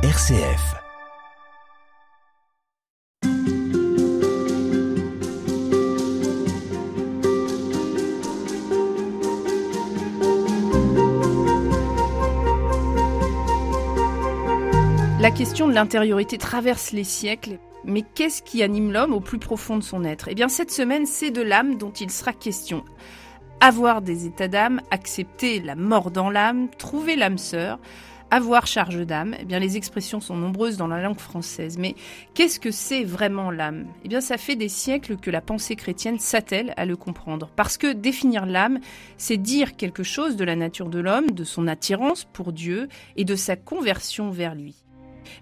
RCF. La question de l'intériorité traverse les siècles. Mais qu'est-ce qui anime l'homme au plus profond de son être? Eh bien, cette semaine, c'est de l'âme dont il sera question. Avoir des états d'âme, accepter la mort dans l'âme, trouver l'âme sœur, avoir charge d'âme, eh bien les expressions sont nombreuses dans la langue française. Mais qu'est-ce que c'est vraiment l'âme? Eh bien ça fait des siècles que la pensée chrétienne s'attelle à le comprendre. Parce que définir l'âme, c'est dire quelque chose de la nature de l'homme, de son attirance pour Dieu et de sa conversion vers lui.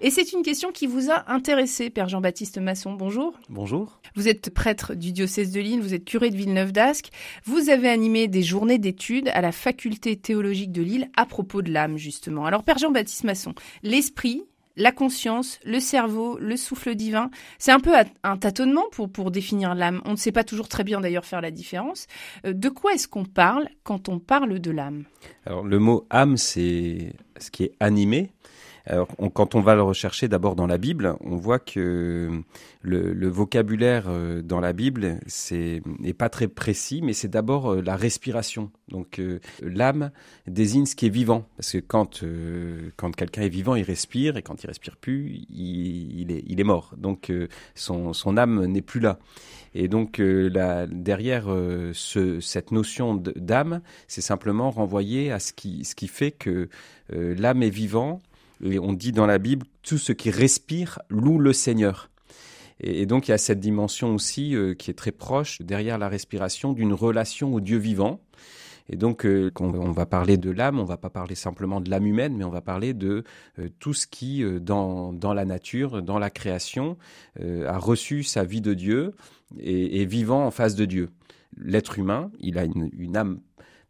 Et c'est une question qui vous a intéressé, Père Jean-Baptiste Masson. Bonjour. Bonjour. Vous êtes prêtre du diocèse de Lille, vous êtes curé de Villeneuve d'Ascq. Vous avez animé des journées d'études à la faculté théologique de Lille à propos de l'âme, justement. Alors, Père Jean-Baptiste Masson, l'esprit, la conscience, le cerveau, le souffle divin. C'est un peu un tâtonnement pour, pour définir l'âme. On ne sait pas toujours très bien d'ailleurs faire la différence. Euh, de quoi est-ce qu'on parle quand on parle de l'âme? Alors le mot âme, c'est ce qui est animé. Alors, quand on va le rechercher d'abord dans la Bible, on voit que le, le vocabulaire euh, dans la Bible n'est pas très précis, mais c'est d'abord euh, la respiration. Donc euh, l'âme désigne ce qui est vivant, parce que quand quand quelqu'un est vivant, il respire, et quand il respire plus, il, est mort. Donc son âme n'est plus là. Et donc derrière ce, cette notion d'âme, c'est simplement renvoyer à ce qui fait que l'âme est vivant on dit dans la Bible, tout ce qui respire loue le Seigneur. Et, donc il y a cette dimension aussi euh, qui est très proche derrière la respiration d'une relation au Dieu vivant. Et donc, euh, on va parler de l'âme, on va pas parler simplement de l'âme humaine, mais on va parler de euh, tout ce qui, dans, la nature, dans la création, a reçu sa vie de Dieu et est vivant en face de Dieu. L'être humain, il a une âme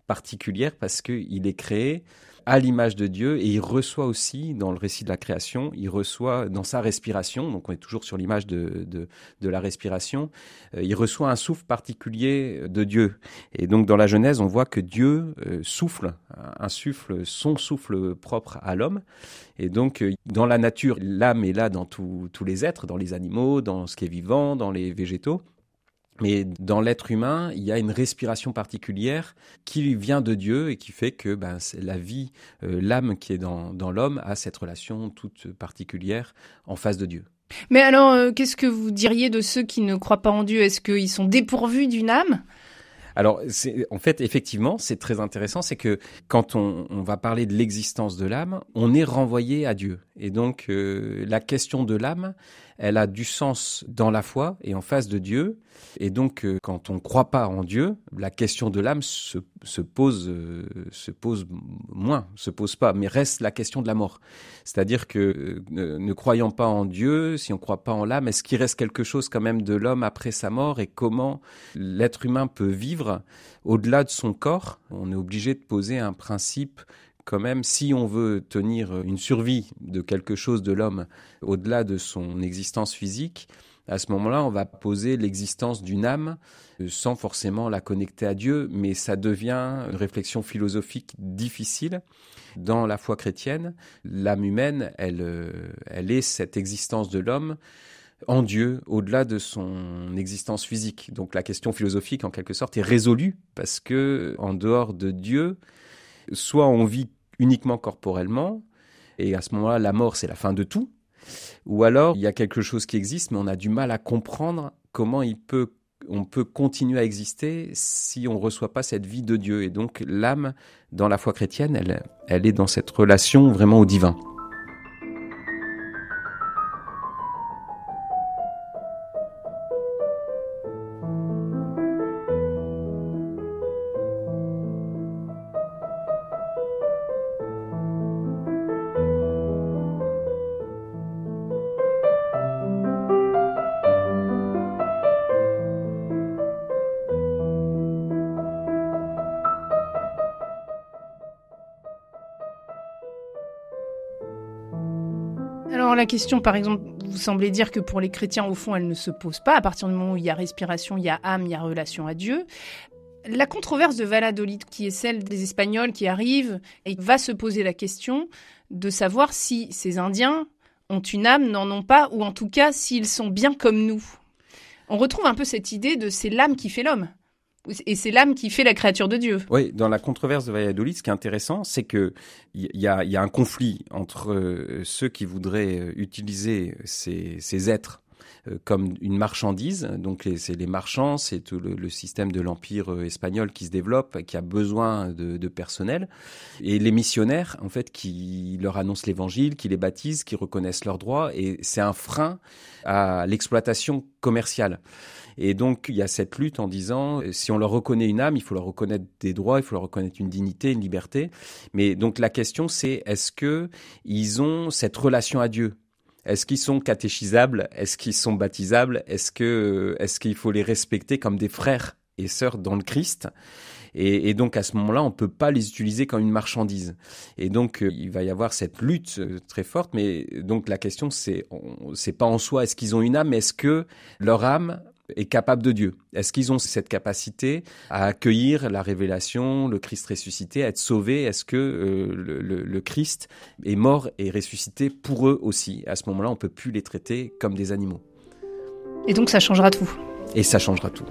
particulière parce qu'il est créé à l'image de Dieu et il reçoit aussi dans le récit de la création, il reçoit dans sa respiration, donc on est toujours sur l'image de, de, de, la respiration, euh, il reçoit un souffle particulier de Dieu. Et donc dans la Genèse, on voit que Dieu euh, souffle, un souffle, son souffle propre à l'homme. Et donc euh, dans la nature, l'âme est là dans tous les êtres, dans les animaux, dans ce qui est vivant, dans les végétaux. Mais dans l'être humain, il y a une respiration particulière qui vient de Dieu et qui fait que ben, la vie, euh, l'âme qui est dans, dans l'homme a cette relation toute particulière en face de Dieu. Mais alors, euh, qu'est-ce que vous diriez de ceux qui ne croient pas en Dieu? Est-ce qu'ils sont dépourvus d'une âme? Alors, en fait, effectivement, c'est très intéressant, c'est que quand on, on, va parler de l'existence de l'âme, on est renvoyé à Dieu. Et donc, euh, la question de l'âme, elle a du sens dans la foi et en face de Dieu. Et donc, euh, quand on ne croit pas en Dieu, la question de l'âme se, se, pose, euh, se pose moins, se pose pas, mais reste la question de la mort. C'est-à-dire que ne croyant pas en Dieu, si on ne croit pas en l'âme, est-ce qu'il reste quelque chose quand même de l'homme après sa mort et comment l'être humain peut vivre au-delà de son corps? On est obligé de poser un principe quand même, si on veut tenir une survie de quelque chose de l'homme au-delà de son existence physique, à ce moment-là, on va poser l'existence d'une âme euh, sans forcément la connecter à Dieu, mais ça devient une réflexion philosophique difficile. Dans la foi chrétienne, l'âme humaine, elle, euh, elle est cette existence de l'homme en Dieu, au-delà de son existence physique. Donc la question philosophique, en quelque sorte, est résolue parce que en dehors de Dieu, soit on vit uniquement corporellement, et à ce moment-là, la mort, c'est la fin de tout, ou alors il y a quelque chose qui existe, mais on a du mal à comprendre comment il peut, on peut continuer à exister si on ne reçoit pas cette vie de Dieu. Et donc l'âme, dans la foi chrétienne, elle, elle est dans cette relation vraiment au divin. La question, par exemple, vous semblez dire que pour les chrétiens, au fond, elle ne se pose pas. À partir du moment où il y a respiration, il y a âme, il y a relation à Dieu. La controverse de Valladolid, qui est celle des Espagnols qui arrivent, et va se poser la question de savoir si ces Indiens ont une âme n'en ont pas, ou en tout cas s'ils sont bien comme nous. On retrouve un peu cette idée de c'est l'âme qui fait l'homme. Et c'est l'âme qui fait la créature de Dieu. Oui, dans la controverse de Valladolid, ce qui est intéressant, c'est que il y, a, un conflit entre euh, ceux qui voudraient euh, utiliser ces êtres comme une marchandise. Donc c'est les marchands, c'est tout le, système de l'empire euh, espagnol qui se développe, qui a besoin de, personnel, et les missionnaires en fait qui leur annoncent l'évangile, qui les baptisent, qui reconnaissent leurs droits, et c'est un frein à l'exploitation commerciale. Et donc, il y a cette lutte en disant, si on leur reconnaît une âme, il faut leur reconnaître des droits, il faut leur reconnaître une dignité, une liberté. Mais donc, la question, c'est est-ce que ils ont cette relation à Dieu? Est-ce qu'ils sont catéchisables? Est-ce qu'ils sont baptisables? Est-ce que est-ce qu'il faut les respecter comme des frères et sœurs dans le Christ? Et, donc à ce moment-là, on peut pas les utiliser comme une marchandise. Et donc euh, il va y avoir cette lutte euh, très forte. Mais donc la question c'est c'est pas en soi est-ce qu'ils ont une âme, est-ce que leur âme est capable de Dieu Est-ce qu'ils ont cette capacité à accueillir la révélation, le Christ ressuscité, à être sauvés? Est-ce que euh, le, Christ est mort et ressuscité pour eux aussi? À ce moment-là, on ne peut plus les traiter comme des animaux. Et donc ça changera tout. Et ça changera tout.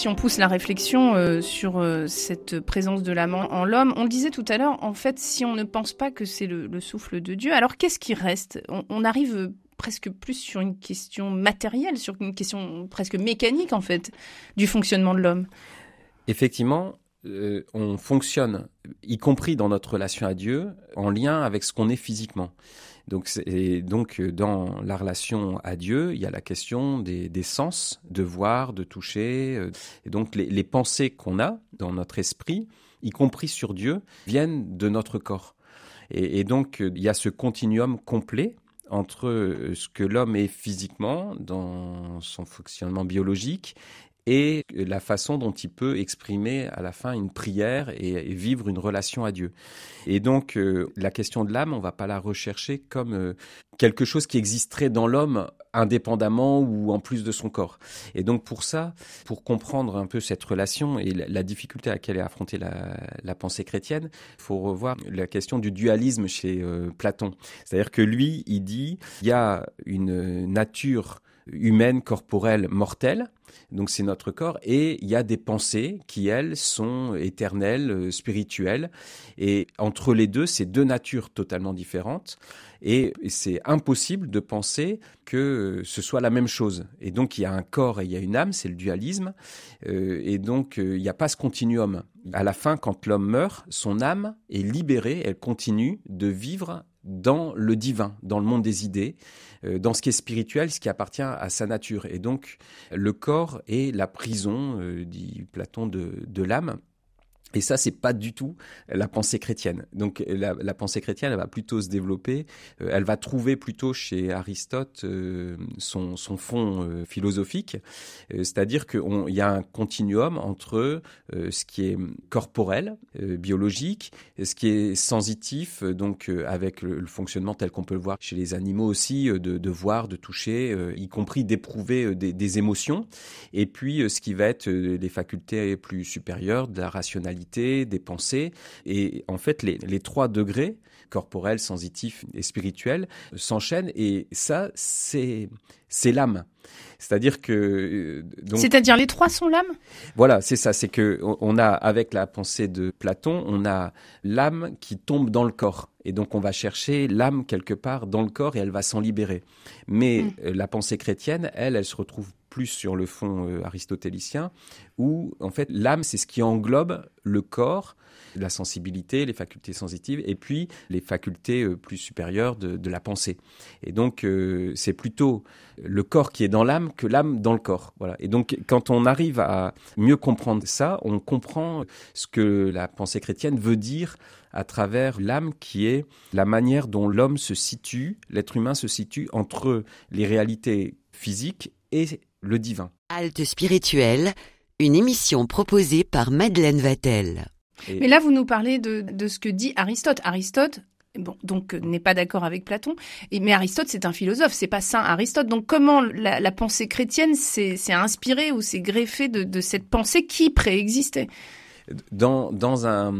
Si on pousse la réflexion euh, sur euh, cette présence de l'âme en, l'homme, on le disait tout à l'heure, en fait, si on ne pense pas que c'est le, souffle de Dieu, alors qu'est-ce qui reste? On, arrive euh, presque plus sur une question matérielle, sur une question presque mécanique, en fait, du fonctionnement de l'homme. Effectivement, on fonctionne, y compris dans notre relation à Dieu, en lien avec ce qu'on est physiquement. Donc, et donc euh, dans la relation à Dieu, il y a la question des, sens, de voir, de toucher. Euh, et donc les, pensées qu'on a dans notre esprit, y compris sur Dieu, viennent de notre corps. Et, et donc euh, il y a ce continuum complet entre ce que l'homme est physiquement dans son fonctionnement biologique et la façon dont il peut exprimer à la fin une prière et, vivre une relation à Dieu. Et donc euh, la question de l'âme, on va pas la rechercher comme euh, quelque chose qui existerait dans l'homme indépendamment ou en plus de son corps. Et donc pour ça, pour comprendre un peu cette relation et la, difficulté à laquelle est affrontée la, pensée chrétienne, il faut revoir la question du dualisme chez euh, Platon. C'est-à-dire que lui, il dit, il y a une nature humaine, corporelle, mortelle, donc c'est notre corps, et il y a des pensées qui, elles, sont éternelles, euh, spirituelles, et entre les deux, c'est deux natures totalement différentes, et c'est impossible de penser que ce soit la même chose. Et donc il y a un corps et il y a une âme, c'est le dualisme, euh, et donc euh, il n'y a pas ce continuum. À la fin, quand l'homme meurt, son âme est libérée, elle continue de vivre dans le divin, dans le monde des idées, dans ce qui est spirituel, ce qui appartient à sa nature. Et donc, le corps est la prison, euh, dit Platon, de l'âme. Et ça, c'est pas du tout la pensée chrétienne. Donc, la, pensée chrétienne, elle va plutôt se développer. Euh, elle va trouver plutôt chez Aristote euh, son, fond euh, philosophique, c'est-à-dire qu'il y a un continuum entre ce qui est corporel, biologique, ce qui est sensitif, donc avec le, fonctionnement tel qu'on peut le voir chez les animaux aussi, de, de voir, de toucher, y compris d'éprouver des, des, émotions, et puis ce qui va être les facultés plus supérieures de la rationalité des pensées. Et en fait, les, les trois degrés, corporel, sensitif et spirituel, s'enchaînent. Et ça, c'est c'est l'âme. C'est-à-dire que euh, c'est-à-dire les trois sont l'âme? Voilà, c'est ça. C'est que on a avec la pensée de Platon, on a l'âme qui tombe dans le corps, et donc on va chercher l'âme quelque part dans le corps et elle va s'en libérer. Mais mm. euh, la pensée chrétienne, elle, elle se retrouve plus sur le fond euh, aristotélicien, où en fait l'âme, c'est ce qui englobe le corps, la sensibilité, les facultés sensitives, et puis les facultés euh, plus supérieures de, la pensée. Et donc euh, c'est plutôt le corps qui est dans l'âme que l'âme dans le corps. Voilà. Et donc quand on arrive à mieux comprendre ça, on comprend ce que la pensée chrétienne veut dire à travers l'âme qui est la manière dont l'homme se situe, l'être humain se situe entre les réalités physiques et le divin. Halte spirituelle, une émission proposée par Madeleine Vatel. Mais là, vous nous parlez de, ce que dit Aristote. Aristote, bon, donc euh, n'est pas d'accord avec Platon. Et, mais Aristote, c'est un philosophe, c'est pas saint Aristote. Donc comment la, pensée chrétienne s'est inspirée ou s'est greffée de, cette pensée qui préexistait? Dans, dans un,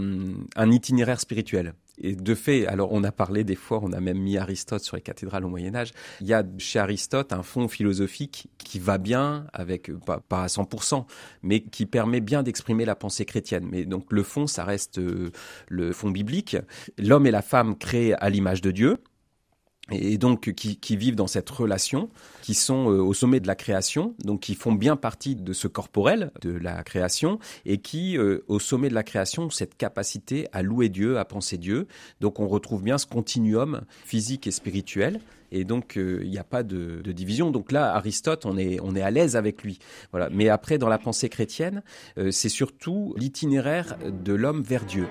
un itinéraire spirituel. Et de fait, alors on a parlé des fois, on a même mis Aristote sur les cathédrales au Moyen Âge. Il y a chez Aristote un fond philosophique qui va bien avec, pas, pas à 100%, mais qui permet bien d'exprimer la pensée chrétienne. Mais donc le fond, ça reste euh, le fond biblique. L'homme et la femme créés à l'image de Dieu et donc qui, vivent dans cette relation, qui sont euh, au sommet de la création, donc qui font bien partie de ce corporel de la création, et qui, euh, au sommet de la création, ont cette capacité à louer Dieu, à penser Dieu. Donc on retrouve bien ce continuum physique et spirituel. Et donc euh, il n'y a pas de, de, division. Donc là, Aristote, on est on est à l'aise avec lui. Voilà. Mais après, dans la pensée chrétienne, c'est surtout l'itinéraire de l'homme vers Dieu.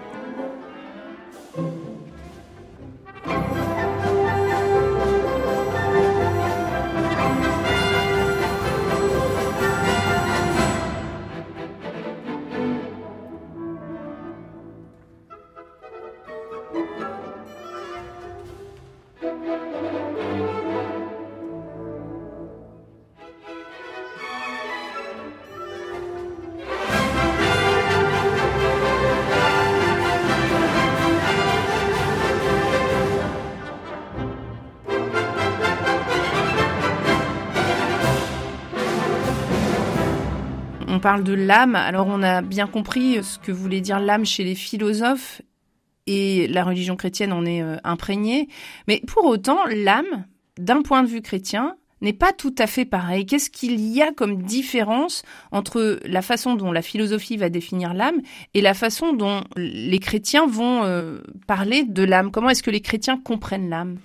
On parle de l'âme. Alors on a bien compris ce que voulait dire l'âme chez les philosophes et la religion chrétienne en est euh, imprégnée. Mais pour autant, l'âme, d'un point de vue chrétien, n'est pas tout à fait pareil. Qu'est-ce qu'il y a comme différence entre la façon dont la philosophie va définir l'âme et la façon dont les chrétiens vont euh, parler de l'âme? Comment est-ce que les chrétiens comprennent l'âme?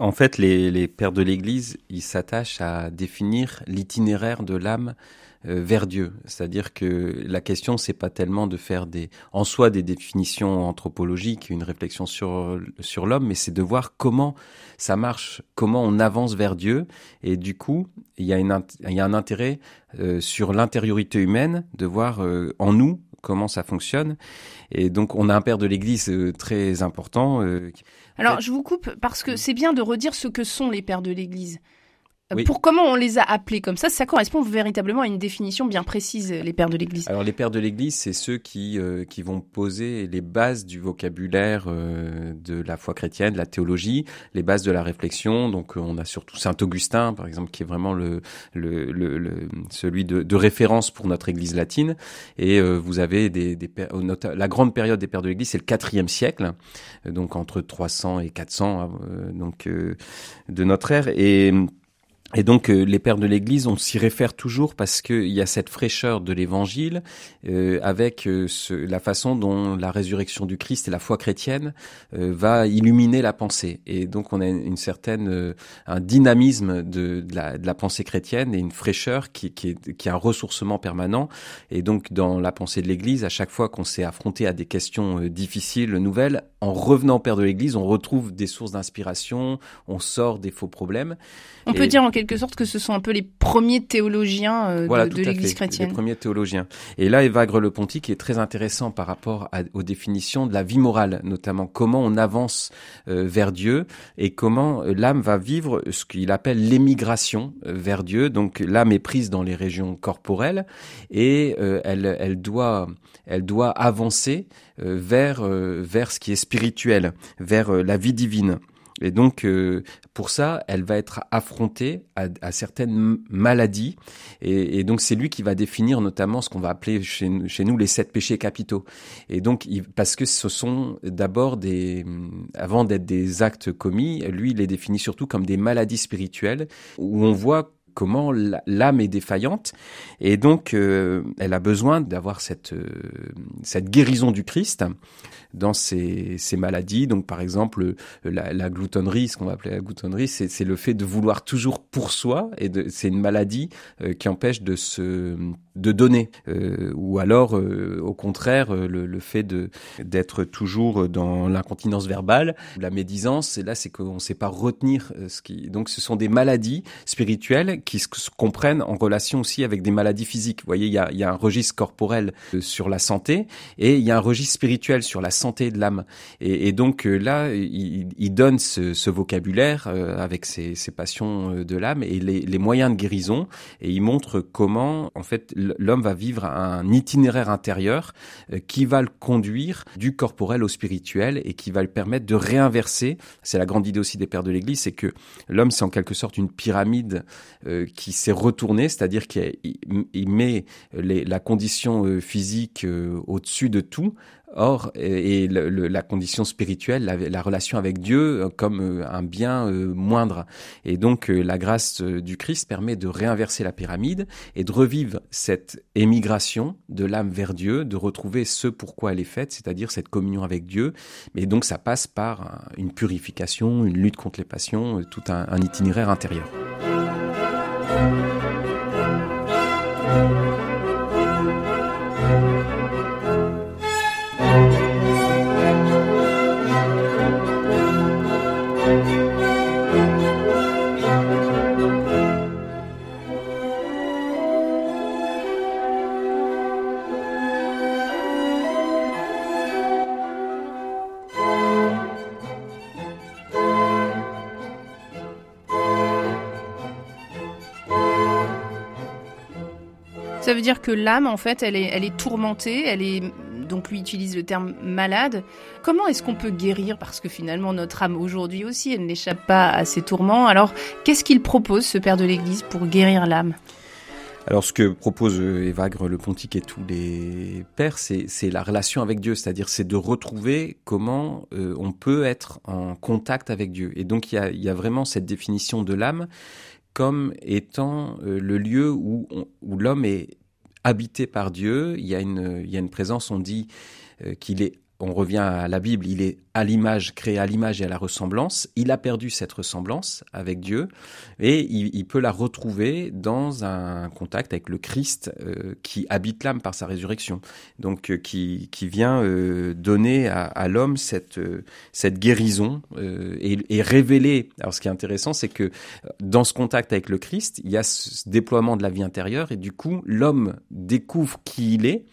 En fait, les, les pères de l'Église, ils s'attachent à définir l'itinéraire de l'âme vers Dieu. C'est-à-dire que la question, c'est pas tellement de faire des, en soi des définitions anthropologiques, une réflexion sur, sur l'homme, mais c'est de voir comment ça marche, comment on avance vers Dieu. Et du coup, il y a, une, il y a un intérêt euh, sur l'intériorité humaine, de voir euh, en nous comment ça fonctionne. Et donc, on a un père de l'Église très important. Alors, je vous coupe parce que c'est bien de redire ce que sont les pères de l'Église. Pour comment on les a appelés comme ça, ça correspond véritablement à une définition bien précise, les pères de l'Église. Alors les pères de l'Église, c'est ceux qui euh, qui vont poser les bases du vocabulaire euh, de la foi chrétienne, de la théologie, les bases de la réflexion. Donc on a surtout Saint Augustin, par exemple, qui est vraiment le, le, le, celui de, de, référence pour notre Église latine. Et euh, vous avez des, des la grande période des pères de l'Église, c'est le quatrième siècle, donc entre 300 et 400 hein, donc de notre ère. Et et donc euh, les pères de l'Église, on s'y réfère toujours parce qu'il y a cette fraîcheur de l'Évangile euh, avec euh, ce, la façon dont la résurrection du Christ et la foi chrétienne va illuminer la pensée. Et donc on a une certaine un dynamisme de, de, la, de, la, pensée chrétienne et une fraîcheur qui, qui, est, qui est un ressourcement permanent. Et donc dans la pensée de l'Église, à chaque fois qu'on s'est affronté à des questions difficiles, nouvelles, en revenant père de l'Église, on retrouve des sources d'inspiration, on sort des faux problèmes. On peut dire en quelque sorte que ce sont un peu les premiers théologiens euh, de, l'Église chrétienne. Les premiers théologiens. Et là, Évagre le Ponty, qui est très intéressant par rapport aux définitions de la vie morale, notamment comment on avance euh, vers Dieu et comment euh, l'âme va vivre ce qu'il appelle l'émigration vers Dieu. Donc l'âme est prise dans les régions corporelles et elle, elle doit, elle doit avancer vers vers ce qui est spirituel, vers la vie divine. Et donc, euh, pour ça, elle va être affrontée à, à certaines maladies. Et, donc, c'est lui qui va définir notamment ce qu'on va appeler chez, chez, nous les sept péchés capitaux. Et donc, il, parce que ce sont d'abord des, avant d'être des actes commis, lui, il les définit surtout comme des maladies spirituelles, où on voit comment l'âme est défaillante et donc euh, elle a besoin d'avoir cette euh, cette guérison du Christ dans ces maladies. Donc par exemple la, la gloutonnerie, ce qu'on va appeler la gloutonnerie, c'est le fait de vouloir toujours pour soi et c'est une maladie euh, qui empêche de se de donner euh, ou alors euh, au contraire le, le, fait de d'être toujours dans l'incontinence verbale la médisance et là c'est qu'on ne sait pas retenir ce qui donc ce sont des maladies spirituelles qui se comprennent en relation aussi avec des maladies physiques vous voyez il y a, y a un registre corporel sur la santé et il y a un registre spirituel sur la santé de l'âme. Et, donc euh, là, il, il donne ce, ce vocabulaire euh, avec ses, ses, passions euh, de l'âme et les, les, moyens de guérison. Et il montre comment, en fait, l'homme va vivre un itinéraire intérieur qui va le conduire du corporel au spirituel et qui va le permettre de réinverser. C'est la grande idée aussi des pères de l'Église, c'est que l'homme, c'est en quelque sorte une pyramide qui s'est retournée, c'est-à-dire qu'il met la condition physique au-dessus de tout Or, et, la condition spirituelle, la, relation avec Dieu euh, comme euh, un bien euh, moindre. Et donc, la grâce du Christ permet de réinverser la pyramide et de revivre cette émigration de l'âme vers Dieu, de retrouver ce pourquoi elle est faite, c'est-à-dire cette communion avec Dieu. Mais donc, ça passe par une purification, une lutte contre les passions, tout un, un itinéraire intérieur. Dire que l'âme, en fait, elle est, elle est tourmentée, elle est donc lui utilise le terme malade. Comment est-ce qu'on peut guérir? Parce que finalement, notre âme aujourd'hui aussi, elle n'échappe pas à ses tourments. Alors, qu'est-ce qu'il propose, ce père de l'Église, pour guérir l'âme? Alors, ce que propose euh, Évagre le Pontique et tous les pères, c'est la relation avec Dieu, c'est-à-dire c'est de retrouver comment euh, on peut être en contact avec Dieu. Et donc, il y a, y a vraiment cette définition de l'âme comme étant euh, le lieu où, où l'homme est habité par Dieu. Il y a une, il y a une présence, on dit euh, qu'il est on revient à la Bible, il est à l'image, créé à l'image et à la ressemblance. Il a perdu cette ressemblance avec Dieu et il, peut la retrouver dans un contact avec le Christ euh, qui habite l'âme par sa résurrection. Donc euh, qui, qui vient euh, donner à, l'homme cette, cette guérison et, et, révéler. Alors ce qui est intéressant, c'est que dans ce contact avec le Christ, il y a ce déploiement de la vie intérieure et du coup l'homme découvre qui il est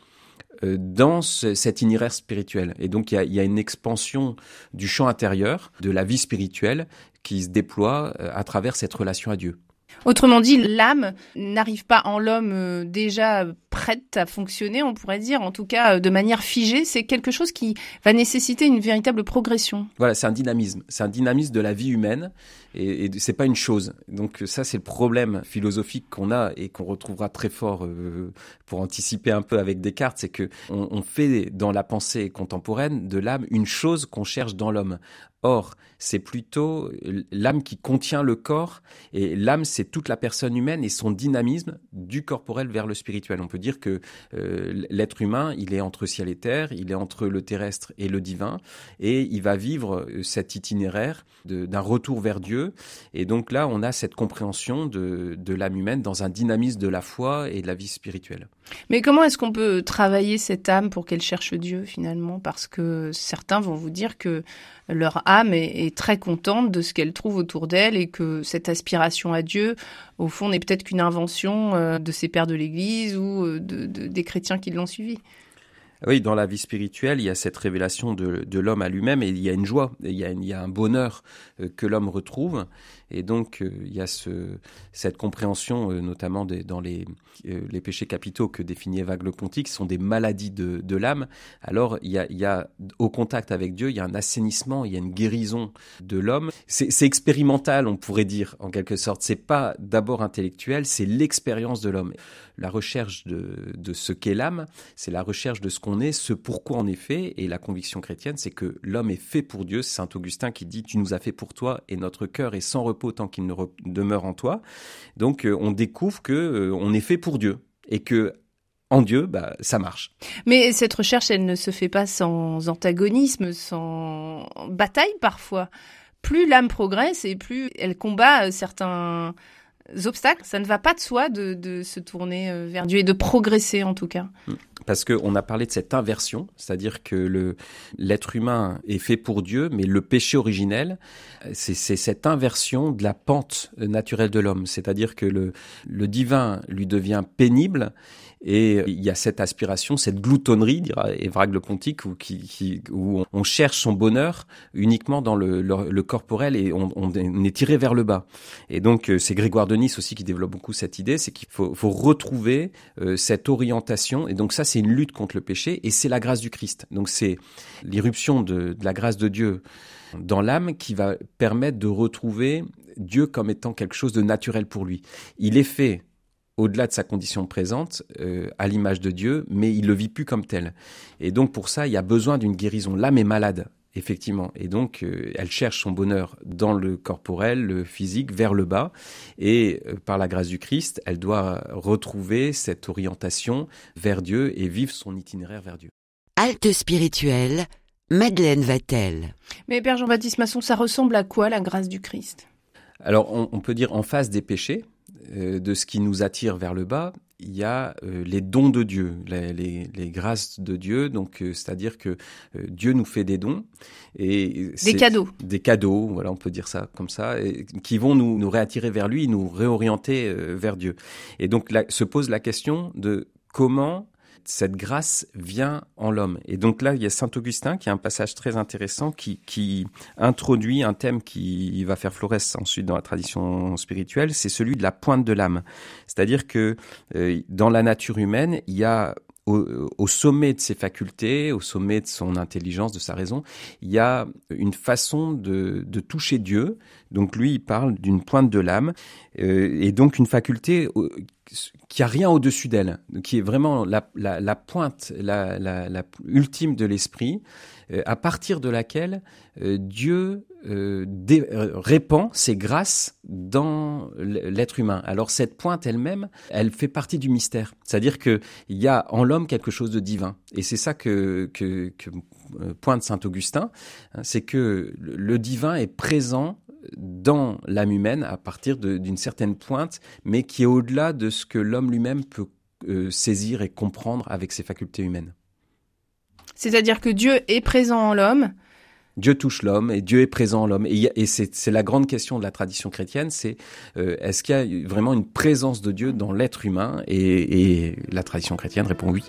euh, dans cet itinéraire spirituel. Et donc il y a, y a, une expansion du champ intérieur, de la vie spirituelle, qui se déploie euh, à travers cette relation à Dieu. Autrement dit, l'âme n'arrive pas en l'homme euh, déjà prête à fonctionner, on pourrait dire, en tout cas de manière figée. C'est quelque chose qui va nécessiter une véritable progression. Voilà, c'est un dynamisme. C'est un dynamisme de la vie humaine et, et c'est pas une chose. Donc ça, c'est le problème philosophique qu'on a et qu'on retrouvera très fort euh, pour anticiper un peu avec Descartes, c'est que on, fait dans la pensée contemporaine de l'âme une chose qu'on cherche dans l'homme. Or, c'est plutôt l'âme qui contient le corps, et l'âme, c'est toute la personne humaine et son dynamisme du corporel vers le spirituel. On peut dire que euh, l'être humain, il est entre ciel et terre, il est entre le terrestre et le divin, et il va vivre euh, cet itinéraire d'un retour vers Dieu. Et donc là, on a cette compréhension de, l'âme humaine dans un dynamisme de la foi et de la vie spirituelle. Mais comment est-ce qu'on peut travailler cette âme pour qu'elle cherche Dieu finalement? Parce que certains vont vous dire que leur âme est, très contente de ce qu'elle trouve autour d'elle et que cette aspiration à Dieu, au fond, n'est peut-être qu'une invention euh, de ses pères de l'Église ou euh, de, des chrétiens qui l'ont suivi. Oui, dans la vie spirituelle, il y a cette révélation de, l'homme à lui-même et il y a une joie, il y a, il y a un bonheur euh, que l'homme retrouve. Et donc, euh, il y a ce, cette compréhension, euh, notamment dans les, les péchés capitaux que définit Evagre le qui sont des maladies de, l'âme. Alors, il y a, au contact avec Dieu, il y a un assainissement, il y a une guérison de l'homme. C'est expérimental, on pourrait dire, en quelque sorte. C'est pas d'abord intellectuel, c'est l'expérience de l'homme. La recherche de, de ce qu'est l'âme, c'est la recherche de ce qu'on est, ce pourquoi on est fait. Et la conviction chrétienne, c'est que l'homme est fait pour Dieu. C'est Saint Augustin qui dit Tu nous as fait pour toi et notre cœur est sans repos tant qu'il ne demeure en toi. Donc euh, on découvre que euh, on est fait pour Dieu et que en Dieu, bah, ça marche. Mais cette recherche, elle ne se fait pas sans antagonisme, sans bataille parfois. Plus l'âme progresse et plus elle combat certains obstacles. Ça ne va pas de soi de, de se tourner euh, vers Dieu et de progresser en tout cas. Parce qu'on a parlé de cette inversion, c'est-à-dire que l'être humain est fait pour Dieu, mais le péché originel, c'est cette inversion de la pente naturelle de l'homme. C'est-à-dire que le, le divin lui devient pénible et il y a cette aspiration, cette gloutonnerie, dira Évrag le Pontique, où, qui, qui, où on cherche son bonheur uniquement dans le, le, corporel et on, on, est tiré vers le bas. Et donc euh, c'est Grégoire de Nice aussi qui développe beaucoup cette idée, c'est qu'il faut, faut, retrouver euh, cette orientation. Et donc ça, c'est une lutte contre le péché et c'est la grâce du Christ. Donc c'est l'irruption de, de la grâce de Dieu dans l'âme qui va permettre de retrouver Dieu comme étant quelque chose de naturel pour lui. Il est fait au-delà de sa condition présente, euh, à l'image de Dieu, mais il le vit plus comme tel. Et donc pour ça, il y a besoin d'une guérison. L'âme est malade, effectivement, et donc euh, elle cherche son bonheur dans le corporel, le physique, vers le bas, et euh, par la grâce du Christ, elle doit retrouver cette orientation vers Dieu et vivre son itinéraire vers Dieu. Halte spirituelle, Madeleine Vatel. Mais Père Jean-Baptiste Masson, ça ressemble à quoi la grâce du Christ? Alors on, on peut dire en face des péchés, euh, de ce qui nous attire vers le bas, il y a euh, les dons de Dieu, les, grâces de Dieu. Donc, euh, c'est-à-dire que Dieu nous fait des dons et des cadeaux, des cadeaux, voilà, on peut dire ça comme ça, qui vont nous, nous réattirer vers lui, nous réorienter vers Dieu. Et donc, là, se pose la question de comment cette grâce vient en l'homme. Et donc là, il y a Saint Augustin qui a un passage très intéressant qui, qui introduit un thème qui va faire florès ensuite dans la tradition spirituelle, c'est celui de la pointe de l'âme. C'est-à-dire que euh, dans la nature humaine, il y a au, sommet de ses facultés, au sommet de son intelligence, de sa raison, il y a une façon de, de toucher Dieu. Donc lui, il parle d'une pointe de l'âme, euh, et donc une faculté qui a rien au-dessus d'elle, qui est vraiment la, la, la pointe, la, la, ultime de l'esprit, euh, à partir de laquelle euh, Dieu euh, répand ses grâces dans l'être humain. Alors cette pointe elle-même, elle fait partie du mystère. C'est-à-dire qu'il y a en l'homme quelque chose de divin. Et c'est ça que, que pointe Saint Augustin, hein, c'est que le divin est présent dans l'âme humaine à partir d'une certaine pointe, mais qui est au-delà de ce que l'homme lui-même peut euh, saisir et comprendre avec ses facultés humaines. C'est-à-dire que Dieu est présent en l'homme. Dieu touche l'homme et Dieu est présent en l'homme. Et, c'est la grande question de la tradition chrétienne, c'est euh, est-ce qu'il y a vraiment une présence de Dieu dans l'être humain? Et la tradition chrétienne répond oui.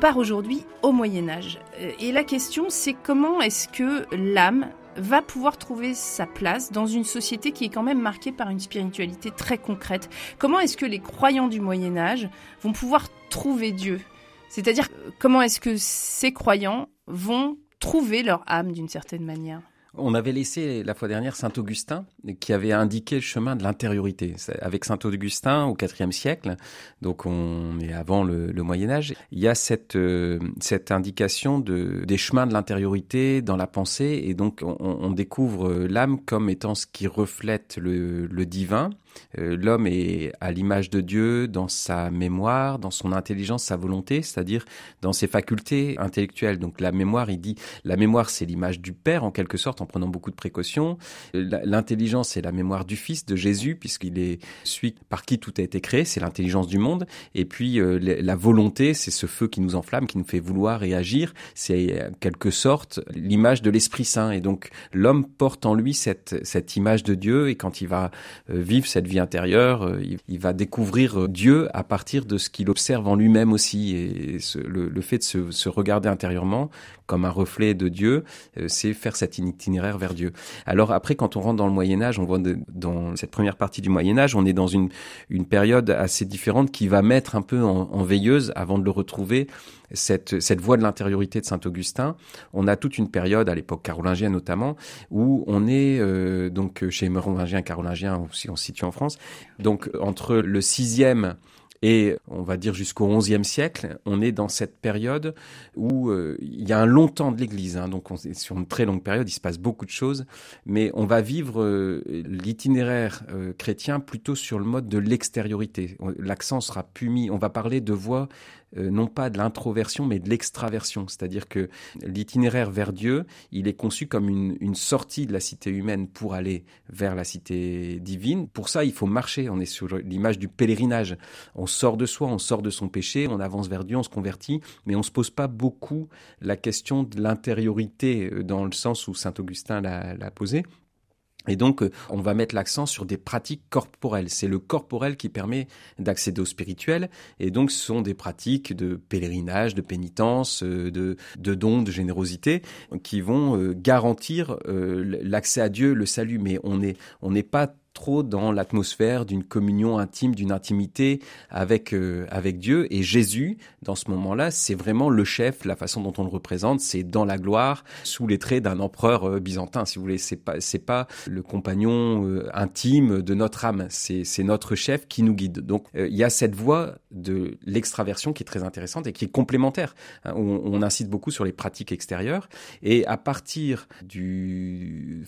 Part aujourd'hui au Moyen Âge. Euh, et la question c'est comment est-ce que l'âme va pouvoir trouver sa place dans une société qui est quand même marquée par une spiritualité très concrète? Comment est-ce que les croyants du Moyen Âge vont pouvoir trouver Dieu? C'est-à-dire comment est-ce que ces croyants vont trouver leur âme d'une certaine manière? On avait laissé la fois dernière Saint Augustin qui avait indiqué le chemin de l'intériorité. Avec Saint Augustin au IVe siècle, donc on est avant le, Moyen Âge, il y a cette euh, cette indication de des chemins de l'intériorité dans la pensée et donc on, découvre l'âme comme étant ce qui reflète le, divin euh, l'homme est à l'image de Dieu dans sa mémoire, dans son intelligence, sa volonté, c'est-à-dire dans ses facultés intellectuelles. Donc la mémoire, il dit, la mémoire c'est l'image du Père en quelque sorte, en prenant beaucoup de précautions. Euh, l'intelligence c'est la mémoire du Fils de Jésus, puisqu'il est celui par qui tout a été créé, c'est l'intelligence du monde. Et puis euh, la volonté, c'est ce feu qui nous enflamme, qui nous fait vouloir et agir. C'est en quelque sorte l'image de l'Esprit Saint. Et donc l'homme porte en lui cette, cette image de Dieu, et quand il va vivre cette cette vie intérieure, il, va découvrir Dieu à partir de ce qu'il observe en lui-même aussi. Et le, fait de se, regarder intérieurement comme un reflet de Dieu, c'est faire cet itinéraire vers Dieu. Alors après, quand on rentre dans le Moyen Âge, on voit dans cette première partie du Moyen Âge, on est dans une, une période assez différente qui va mettre un peu en veilleuse avant de le retrouver cette, voie de l'intériorité de Saint-Augustin. On a toute une période, à l'époque carolingienne notamment, où on est euh, donc chez Mérovingien, carolingien, si on se situe en France, donc entre le sixième et on va dire jusqu'au XIe siècle, on est dans cette période où euh, il y a un long temps de l'Église. Hein, donc sur une très longue période, il se passe beaucoup de choses, mais on va vivre euh, l'itinéraire chrétien plutôt sur le mode de l'extériorité. L'accent sera plus mis. On va parler de voix euh, non pas de l'introversion, mais de l'extraversion. C'est-à-dire que l'itinéraire vers Dieu, il est conçu comme une, une, sortie de la cité humaine pour aller vers la cité divine. Pour ça, il faut marcher. On est sur l'image du pèlerinage. On sort de soi, on sort de son péché, on avance vers Dieu, on se convertit, mais on se pose pas beaucoup la question de l'intériorité euh, dans le sens où Saint Augustin l'a posé. Et donc, euh, on va mettre l'accent sur des pratiques corporelles. C'est le corporel qui permet d'accéder au spirituel. Et donc, ce sont des pratiques de pèlerinage, de pénitence, euh, de, dons, de générosité, qui vont euh, garantir l'accès à Dieu, le salut. Mais on n'est pas trop dans l'atmosphère d'une communion intime, d'une intimité avec euh, avec Dieu. Et Jésus, dans ce moment-là, c'est vraiment le chef. La façon dont on le représente, c'est dans la gloire, sous les traits d'un empereur euh, byzantin, si vous voulez. C'est pas c'est pas le compagnon euh, intime de notre âme. C'est c'est notre chef qui nous guide. Donc il y a cette voie de l'extraversion qui est très intéressante et qui est complémentaire. Hein, on, on, incite beaucoup sur les pratiques extérieures. Et à partir du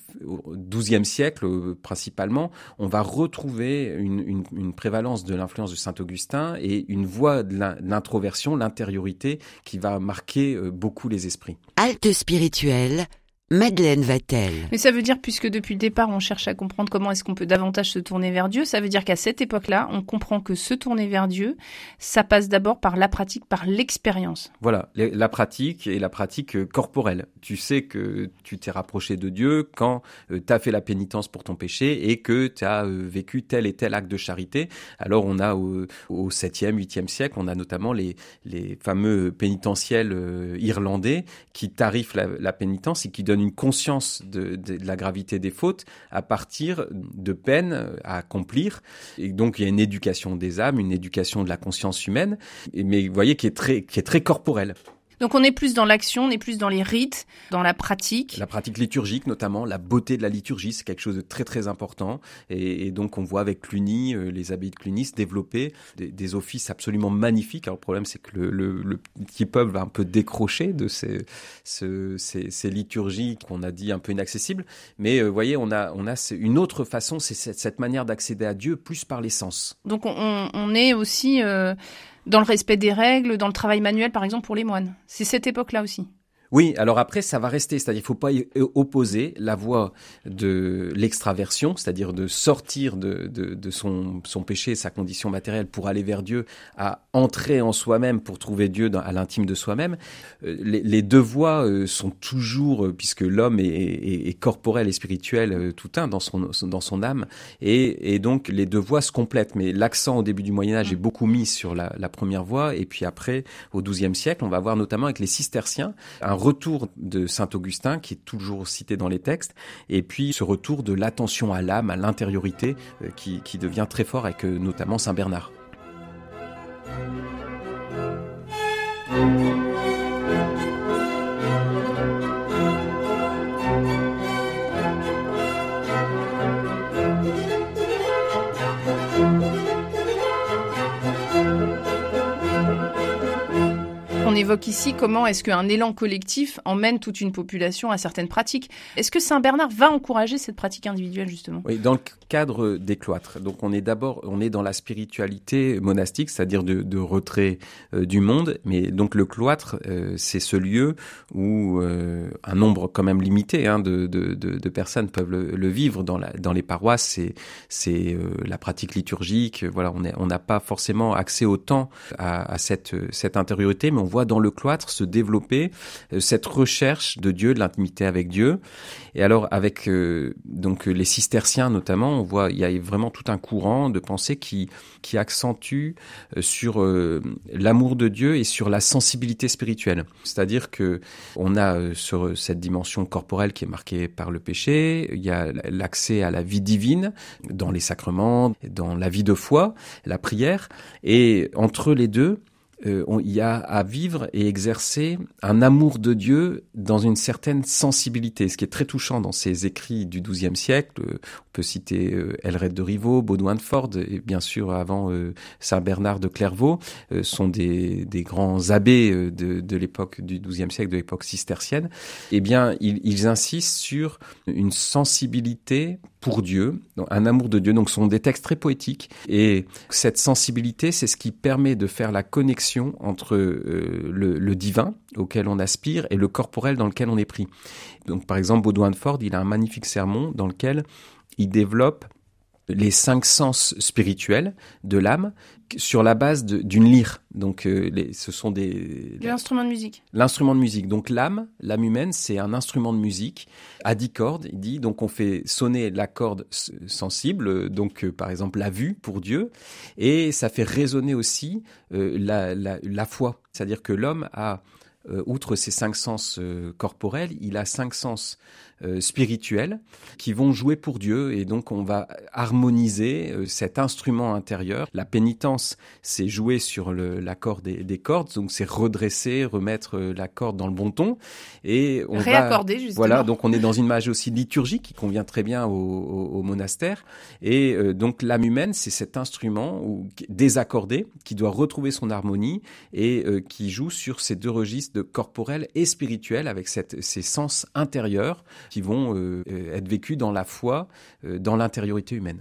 XIIe siècle, principalement, on va retrouver une, prévalence de l'influence de Saint-Augustin et une voie de l'introversion, l'intériorité qui va marquer euh, beaucoup les esprits. Halte spirituelle Madeleine va-t-elle? Mais ça veut dire, puisque depuis le départ, on cherche à comprendre comment est-ce qu'on peut davantage se tourner vers Dieu, ça veut dire qu'à cette époque-là, on comprend que se tourner vers Dieu, ça passe d'abord par la pratique, par l'expérience. Voilà, la pratique et la pratique euh, corporelle. Tu sais que tu t'es rapproché de Dieu quand euh, tu as fait la pénitence pour ton péché et que tu as euh, vécu tel et tel acte de charité. Alors on a au, 7e, 8e siècle, on a notamment les, les fameux pénitentiels irlandais qui tarifent la, la pénitence et qui donnent une conscience de, la gravité des fautes à partir de peines à accomplir. Et donc il y a une éducation des âmes, une éducation de la conscience humaine, mais vous voyez qui est très, qui est très corporelle. Donc on est plus dans l'action, on est plus dans les rites, dans la pratique. La pratique liturgique notamment, la beauté de la liturgie, c'est quelque chose de très très important. Et, donc on voit avec Cluny, euh, les abbayes de Cluny se développer des, offices absolument magnifiques. Alors le problème c'est que le, petit peuple va un peu décrocher de ces, ces, liturgies qu'on a dit un peu inaccessibles. Mais euh, vous voyez, on a, on a une autre façon, c'est cette, manière d'accéder à Dieu plus par les sens. Donc on, est aussi... Euh, dans le respect des règles, dans le travail manuel, par exemple, pour les moines. C'est cette époque-là aussi. Oui, alors après, ça va rester, c'est-à-dire il faut pas opposer la voie de l'extraversion, c'est-à-dire de sortir de, de, de, son, son péché, sa condition matérielle pour aller vers Dieu, à entrer en soi-même pour trouver Dieu dans, à l'intime de soi-même. Euh, les, les, deux voies euh, sont toujours, euh, puisque l'homme est, est, est, corporel et spirituel tout un dans son, dans son âme, et, et donc les deux voies se complètent. Mais l'accent au début du Moyen Âge est beaucoup mis sur la, la première voie, et puis après, au XIIe siècle, on va voir notamment avec les cisterciens un retour de Saint Augustin qui est toujours cité dans les textes, et puis ce retour de l'attention à l'âme, à l'intériorité, euh, qui, devient très fort avec euh, notamment Saint Bernard. On évoque ici comment est-ce qu'un élan collectif emmène toute une population à certaines pratiques. Est-ce que Saint Bernard va encourager cette pratique individuelle justement? Cadre des cloîtres. Donc on est d'abord on est dans la spiritualité monastique, c'est-à-dire de, retrait euh, du monde. Mais donc le cloître, euh, c'est ce lieu où euh, un nombre quand même limité hein, de, de, personnes peuvent le, vivre dans, la, dans les paroisses. C'est c'est la pratique liturgique. Voilà, on n'a pas forcément accès au temps à, à cette cette intériorité, mais on voit dans le cloître se développer cette recherche de Dieu, de l'intimité avec Dieu. Et alors avec donc les cisterciens notamment, on voit il y a vraiment tout un courant de pensée qui qui accentue sur l'amour de Dieu et sur la sensibilité spirituelle. C'est-à-dire que on a sur cette dimension corporelle qui est marquée par le péché, il y a l'accès à la vie divine dans les sacrements, dans la vie de foi, la prière, et entre les deux, euh, il y a à vivre et exercer un amour de Dieu dans une certaine sensibilité, ce qui est très touchant dans ces écrits du XIIe siècle. Euh, on peut citer euh, Elred de Rivaux, Baudouin de Ford, et bien sûr avant Saint Bernard de Clairvaux, sont des, des, grands abbés de, de l'époque du XIIe siècle, de l'époque cistercienne. Eh bien, ils, ils insistent sur une sensibilité pour Dieu, un amour de Dieu. Donc, ce sont des textes très poétiques. Et cette sensibilité, c'est ce qui permet de faire la connexion entre euh, le, le, divin auquel on aspire et le corporel dans lequel on est pris. Donc, par exemple, Baudouin de Ford, il a un magnifique sermon dans lequel il développe les cinq sens spirituels de l'âme sur la base d'une lyre. Donc, euh, les, ce sont des l'instrument de musique. L'instrument de musique. Donc, l'âme, l'âme humaine, c'est un instrument de musique à dix cordes. Il dit donc on fait sonner la corde sensible, donc euh, par exemple la vue pour Dieu, et ça fait résonner aussi euh, la, la, la foi. C'est-à-dire que l'homme a outre ses cinq sens corporels, il a cinq sens euh, spirituels qui vont jouer pour Dieu et donc on va harmoniser euh, cet instrument intérieur. La pénitence, c'est jouer sur l'accord des, des, cordes, donc c'est redresser, remettre euh, la corde dans le bon ton et on réaccorder justement. Voilà, donc on est dans une image aussi liturgique qui convient très bien au, au, monastère et donc l'âme humaine, c'est cet instrument ou, désaccordé qui doit retrouver son harmonie et qui joue sur ces deux registres de corporel et spirituel avec ces sens intérieurs qui vont euh, être vécus dans la foi, euh, dans l'intériorité humaine.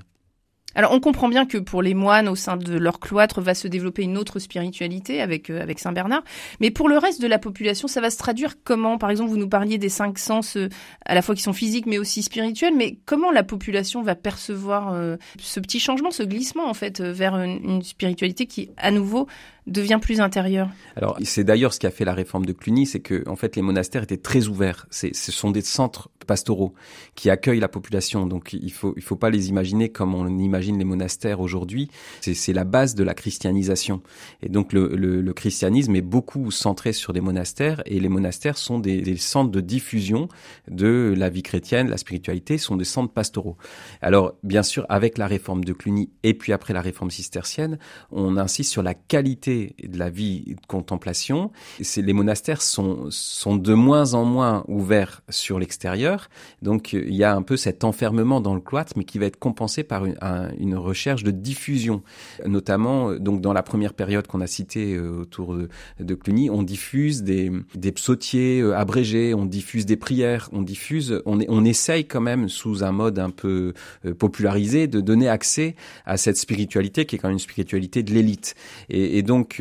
Alors on comprend bien que pour les moines au sein de leur cloître va se développer une autre spiritualité avec euh, avec Saint Bernard, mais pour le reste de la population, ça va se traduire comment? Par exemple, vous nous parliez des cinq sens à la fois qui sont physiques mais aussi spirituels, mais comment la population va percevoir ce petit changement, ce glissement en fait vers une spiritualité qui à nouveau devient plus intérieur. Alors c'est d'ailleurs ce qui a fait la réforme de Cluny, c'est que en fait les monastères étaient très ouverts. C'est, ce sont des centres pastoraux qui accueillent la population. Donc il faut il faut pas les imaginer comme on imagine les monastères aujourd'hui. C'est, la base de la christianisation. Et donc le, le, christianisme est beaucoup centré sur des monastères et les monastères sont des, des centres de diffusion de la vie chrétienne, la spiritualité, sont des centres pastoraux. Alors bien sûr avec la réforme de Cluny et puis après la réforme cistercienne, on insiste sur la qualité de la vie de contemplation. Les monastères sont sont de moins en moins ouverts sur l'extérieur, donc il y a un peu cet enfermement dans le cloître, mais qui va être compensé par une, recherche de diffusion, notamment donc dans la première période qu'on a citée euh, autour de, Cluny, on diffuse des psautiers euh, abrégés, on diffuse des prières, on diffuse, on essaye quand même sous un mode un peu euh, popularisé de donner accès à cette spiritualité qui est quand même une spiritualité de l'élite. Et donc donc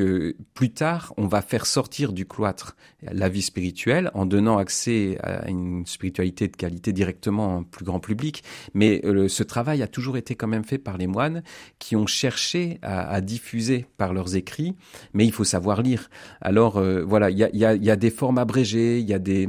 plus tard, on va faire sortir du cloître la vie spirituelle en donnant accès à une spiritualité de qualité directement au plus grand public. Mais euh, ce travail a toujours été quand même fait par les moines qui ont cherché à, diffuser par leurs écrits, mais il faut savoir lire. Alors euh, voilà, il y a des formes abrégées, il y a des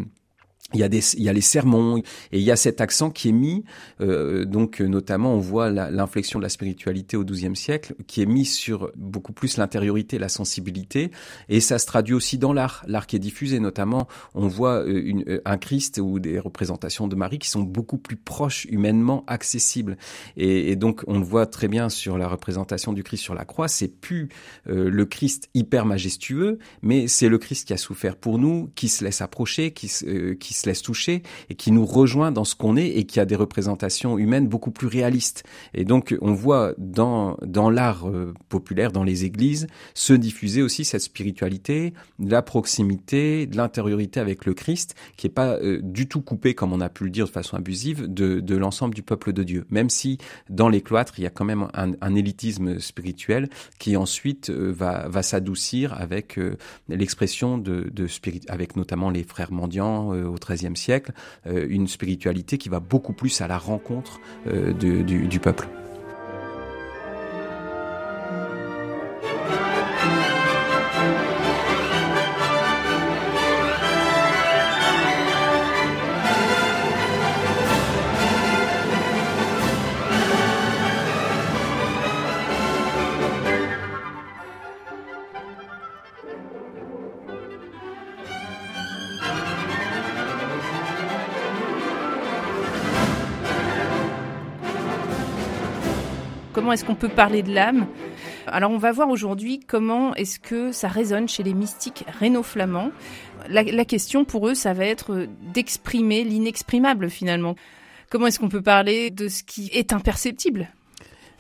il y a des, il y a les sermons et il y a cet accent qui est mis, euh, donc notamment on voit l'inflexion de la spiritualité au XIIe siècle, qui est mis sur beaucoup plus l'intériorité, la sensibilité, et ça se traduit aussi dans l'art, l'art qui est diffusé. Notamment, on voit euh, une, euh, un Christ ou des représentations de Marie qui sont beaucoup plus proches, humainement accessibles. Et, et donc on le voit très bien sur la représentation du Christ sur la croix. C'est plus euh, le Christ hyper majestueux, mais c'est le Christ qui a souffert pour nous, qui se laisse approcher, qui, qui se laisse toucher et qui nous rejoint dans ce qu'on est et qui a des représentations humaines beaucoup plus réalistes. Et donc on voit dans dans l'art euh, populaire, dans les églises, se diffuser aussi cette spiritualité, la proximité, de l'intériorité avec le Christ, qui est pas euh, du tout coupé, comme on a pu le dire de façon abusive, de, de l'ensemble du peuple de Dieu. Même si dans les cloîtres, il y a quand même un, élitisme spirituel qui ensuite euh, va, va s'adoucir avec l'expression de, de avec notamment les frères mendiants au XIIIe siècle, euh, une spiritualité qui va beaucoup plus à la rencontre euh, du, du peuple. Est-ce qu'on peut parler de l'âme Alors on va voir aujourd'hui comment est-ce que ça résonne chez les mystiques réno-flamands. La, la question pour eux, ça va être d'exprimer l'inexprimable finalement. Comment est-ce qu'on peut parler de ce qui est imperceptible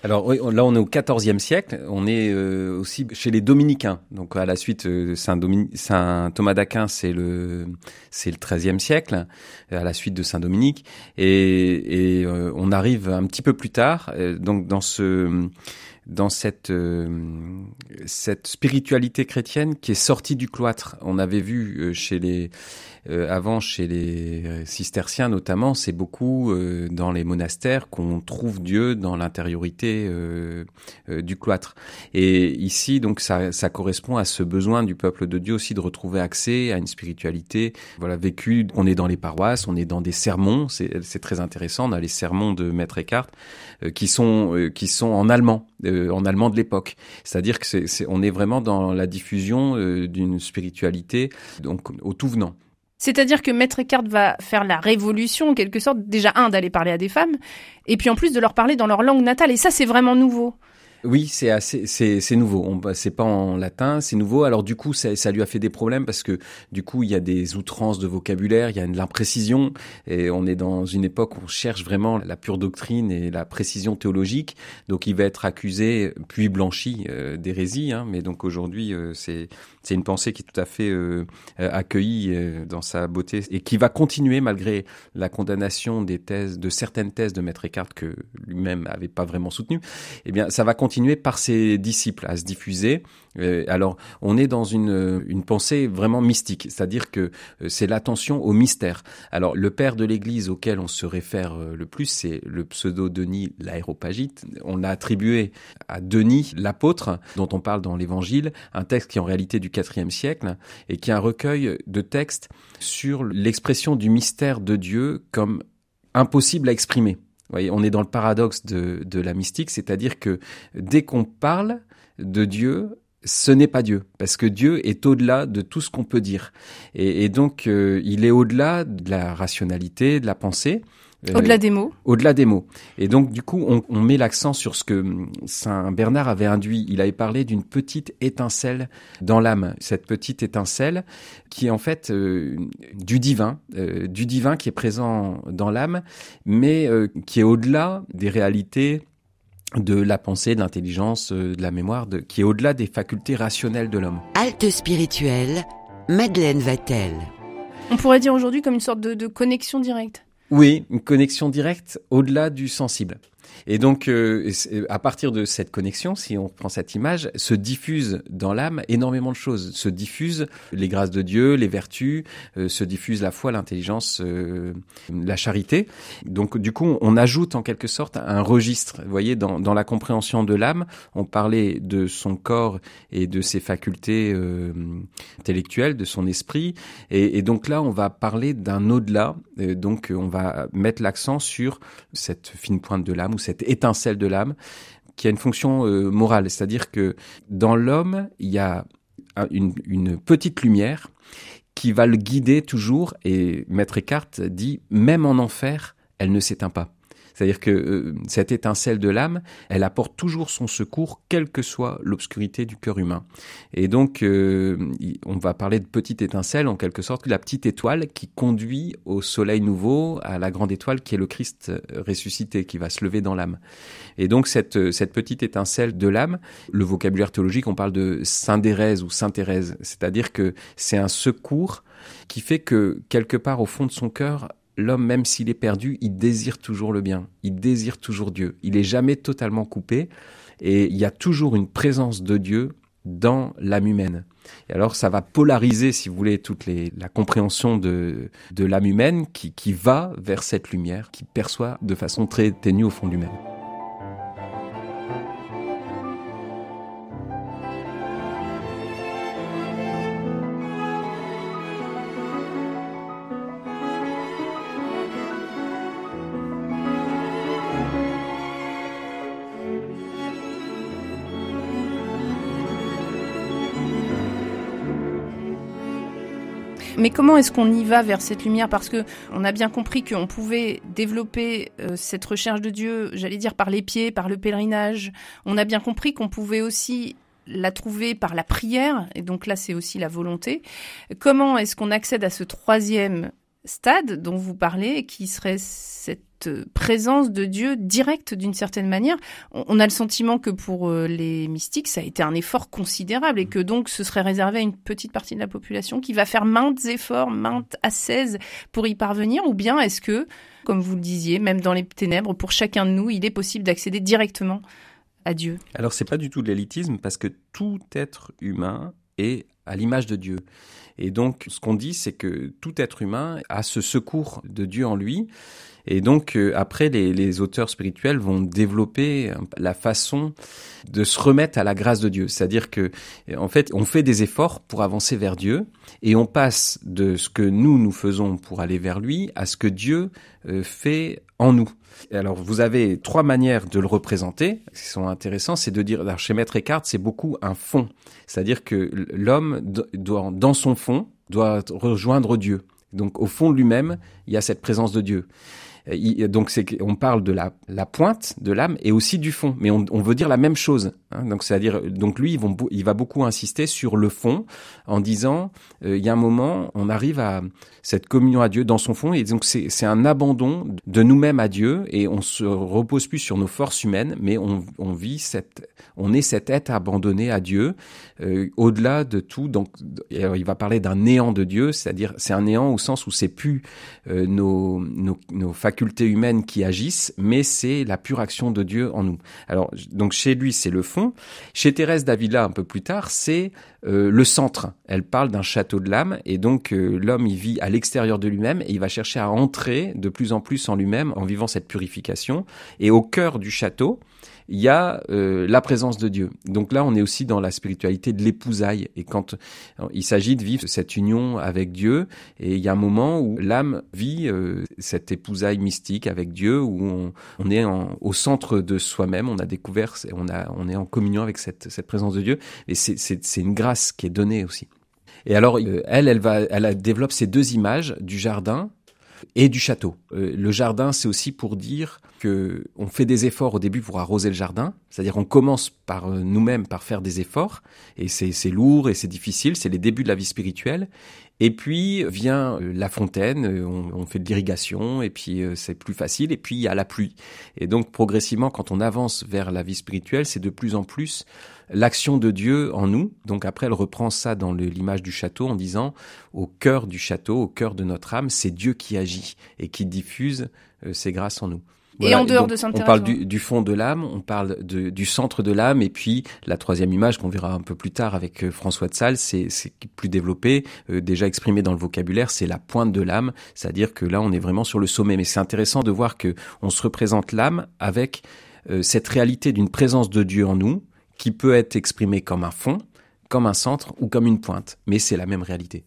alors là, on est au XIVe siècle. On est euh, aussi chez les dominicains. Donc à la suite, euh, Saint, Saint, Thomas d'Aquin, c'est le c'est le XIIIe siècle, à la suite de Saint Dominique. Et, et euh, on arrive un petit peu plus tard. donc dans ce dans cette cette spiritualité chrétienne qui est sortie du cloître. On avait vu chez les euh, avant, chez les euh, cisterciens notamment, c'est beaucoup euh, dans les monastères qu'on trouve Dieu dans l'intériorité du cloître. Et ici, donc, ça, ça, correspond à ce besoin du peuple de Dieu aussi de retrouver accès à une spiritualité, voilà, vécue. On est dans les paroisses, on est dans des sermons. C'est très intéressant. On a les sermons de Maître Eckhart qui sont qui sont en allemand, en allemand de l'époque. C'est-à-dire que c'est on est vraiment dans la diffusion d'une spiritualité donc au tout venant. C'est-à-dire que Maître Eckhart va faire la révolution, en quelque sorte, déjà, un, d'aller parler à des femmes, et puis en plus de leur parler dans leur langue natale. Et ça, c'est vraiment nouveau. Oui, c'est assez, c'est, nouveau. Bah, c'est pas en latin, c'est nouveau. Alors du coup, ça, ça, lui a fait des problèmes parce que du coup, il y a des outrances de vocabulaire, il y a de l'imprécision, et on est dans une époque où on cherche vraiment la pure doctrine et la précision théologique. Donc, il va être accusé puis blanchi euh, d'hérésie. Hein, mais donc aujourd'hui, euh, c'est c'est une pensée qui est tout à fait euh, accueillie dans sa beauté et qui va continuer malgré la condamnation des thèses, de certaines thèses de Maître Eckhart que lui-même avait pas vraiment soutenu. Eh bien, ça va continuer continuer par ses disciples à se diffuser. Euh, alors, on est dans une, une pensée vraiment mystique, c'est-à-dire que euh, c'est l'attention au mystère. Alors, le père de l'Église auquel on se réfère euh, le plus, c'est le pseudo Denis l'Aéropagite. On a attribué à Denis l'apôtre, dont on parle dans l'Évangile, un texte qui est en réalité du IVe siècle et qui est un recueil de textes sur l'expression du mystère de Dieu comme impossible à exprimer on est dans le paradoxe de, la mystique, c'est-à-dire que dès qu'on parle de Dieu, ce n'est pas Dieu, parce que Dieu est au-delà de tout ce qu'on peut dire. Et, et donc, euh, il est au-delà de la rationalité, de la pensée. Euh, au-delà des mots. Au-delà des mots. Et donc, du coup, on, on met l'accent sur ce que Saint Bernard avait induit. Il avait parlé d'une petite étincelle dans l'âme. Cette petite étincelle qui est en fait euh, du divin, euh, du divin qui est présent dans l'âme, mais qui est au-delà des réalités de la pensée, de l'intelligence, de la mémoire, de, qui est au-delà des facultés rationnelles de l'homme. Halte spirituelle, Madeleine Vatel. On pourrait dire aujourd'hui comme une sorte de, de connexion directe. Oui, une connexion directe au-delà du sensible. Et donc, euh, à partir de cette connexion, si on prend cette image, se diffuse dans l'âme énormément de choses. Se diffusent les grâces de Dieu, les vertus, euh, se diffuse la foi, l'intelligence, euh, la charité. Donc, du coup, on ajoute en quelque sorte un registre. Vous voyez, dans, dans la compréhension de l'âme, on parlait de son corps et de ses facultés intellectuelles, de son esprit. Et, et, donc là, on va parler d'un au-delà. donc, on va mettre l'accent sur cette fine pointe de l'âme ou cette étincelle de l'âme qui a une fonction euh, morale, c'est-à-dire que dans l'homme, il y a une, petite lumière qui va le guider toujours, et Maître Eckhart dit, même en enfer, elle ne s'éteint pas. C'est-à-dire que euh, cette étincelle de l'âme, elle apporte toujours son secours, quelle que soit l'obscurité du cœur humain. Et donc, euh, on va parler de petite étincelle, en quelque sorte, la petite étoile qui conduit au soleil nouveau, à la grande étoile qui est le Christ euh, ressuscité, qui va se lever dans l'âme. Et donc, cette, petite étincelle de l'âme, le vocabulaire théologique, on parle de Saint-Thérèse ou Saint-Thérèse, c'est-à-dire que c'est un secours qui fait que, quelque part au fond de son cœur, l'homme, même s'il est perdu, il désire toujours le bien, il désire toujours Dieu. Il est jamais totalement coupé et il y a toujours une présence de Dieu dans l'âme humaine. Et alors ça va polariser, si vous voulez, toute les, la compréhension de, de l'âme humaine qui, va vers cette lumière, qui perçoit de façon très ténue au fond du même. Mais comment est-ce qu'on y va vers cette lumière? Parce que on a bien compris qu'on pouvait développer euh, cette recherche de Dieu, j'allais dire par les pieds, par le pèlerinage. On a bien compris qu'on pouvait aussi la trouver par la prière, et donc là c'est aussi la volonté. Comment est-ce qu'on accède à ce troisième stade dont vous parlez, qui serait cette présence de Dieu directe d'une certaine manière. On a le sentiment que pour euh, les mystiques, ça a été un effort considérable et que donc ce serait réservé à une petite partie de la population qui va faire maintes efforts, maintes assaises pour y parvenir, ou bien est-ce que, comme vous le disiez, même dans les ténèbres, pour chacun de nous, il est possible d'accéder directement à Dieu? Alors c'est pas du tout de l'élitisme parce que tout être humain est à l'image de Dieu. Et donc, ce qu'on dit, c'est que tout être humain a ce secours de Dieu en lui. Et donc, euh, après, les, les, auteurs spirituels vont développer la façon de se remettre à la grâce de Dieu. C'est-à-dire que, en fait, on fait des efforts pour avancer vers Dieu et on passe de ce que nous, nous faisons pour aller vers lui à ce que Dieu euh, fait en nous. Alors, vous avez trois manières de le représenter qui sont intéressantes. C'est de dire, alors, chez Maître Eckhart, c'est beaucoup un fond. C'est-à-dire que l'homme doit, dans son fond, doit rejoindre Dieu. Donc, au fond lui-même, il y a cette présence de Dieu. Euh, donc c'est on parle de la, pointe de l'âme et aussi du fond, mais on, veut dire la même chose. Hein. donc c'est-à-dire donc lui il va beaucoup insister sur le fond en disant euh, il y a un moment on arrive à cette communion à Dieu dans son fond et donc c'est un abandon de nous-mêmes à Dieu et on se repose plus sur nos forces humaines, mais on, vit cette on est cet être abandonné à Dieu euh, au-delà de tout. Donc il va parler d'un néant de Dieu, c'est-à-dire c'est un néant au sens où c'est plus nos, nos, nos humaines qui agissent, mais c'est la pure action de Dieu en nous. Alors, donc chez lui, c'est le fond. Chez Thérèse d'Avila, un peu plus tard, c'est euh, le centre. Elle parle d'un château de l'âme, et donc euh, l'homme, il vit à l'extérieur de lui-même, et il va chercher à entrer de plus en plus en lui-même en vivant cette purification. Et au cœur du château, il y a euh, la présence de Dieu. Donc là, on est aussi dans la spiritualité de l'épousaille. Et quand euh, il s'agit de vivre cette union avec Dieu, et il y a un moment où l'âme vit euh, cette épousaille mystique avec Dieu, où on, est au centre de soi-même, on a découvert, on, est en communion avec cette, présence de Dieu. Et c'est une grâce qui est donnée aussi. Et alors, elle, elle va, elle développe ces deux images du jardin et du château. Le jardin, c'est aussi pour dire on fait des efforts au début pour arroser le jardin, c'est-à-dire on commence par euh, nous-mêmes par faire des efforts, et c'est lourd et c'est difficile, c'est les débuts de la vie spirituelle. Et puis vient euh, la fontaine, on, on fait de l'irrigation, et puis c'est plus facile, et puis il y a la pluie. Et donc progressivement, quand on avance vers la vie spirituelle, c'est de plus en plus l'action de Dieu en nous. Donc après, elle reprend ça dans l'image du château en disant, au cœur du château, au cœur de notre âme, c'est Dieu qui agit et qui diffuse euh, ses grâces en nous. Et en dehors de Sainte On parle du, fond de l'âme, on parle du centre de l'âme, et puis la troisième image qu'on verra un peu plus tard avec euh, François de Sales, c'est plus développé, euh, déjà exprimé dans le vocabulaire, c'est la pointe de l'âme, c'est-à-dire que là on est vraiment sur le sommet. Mais c'est intéressant de voir que on se représente l'âme avec cette réalité d'une présence de Dieu en nous, qui peut être exprimé comme un fond, comme un centre ou comme une pointe, mais c'est la même réalité.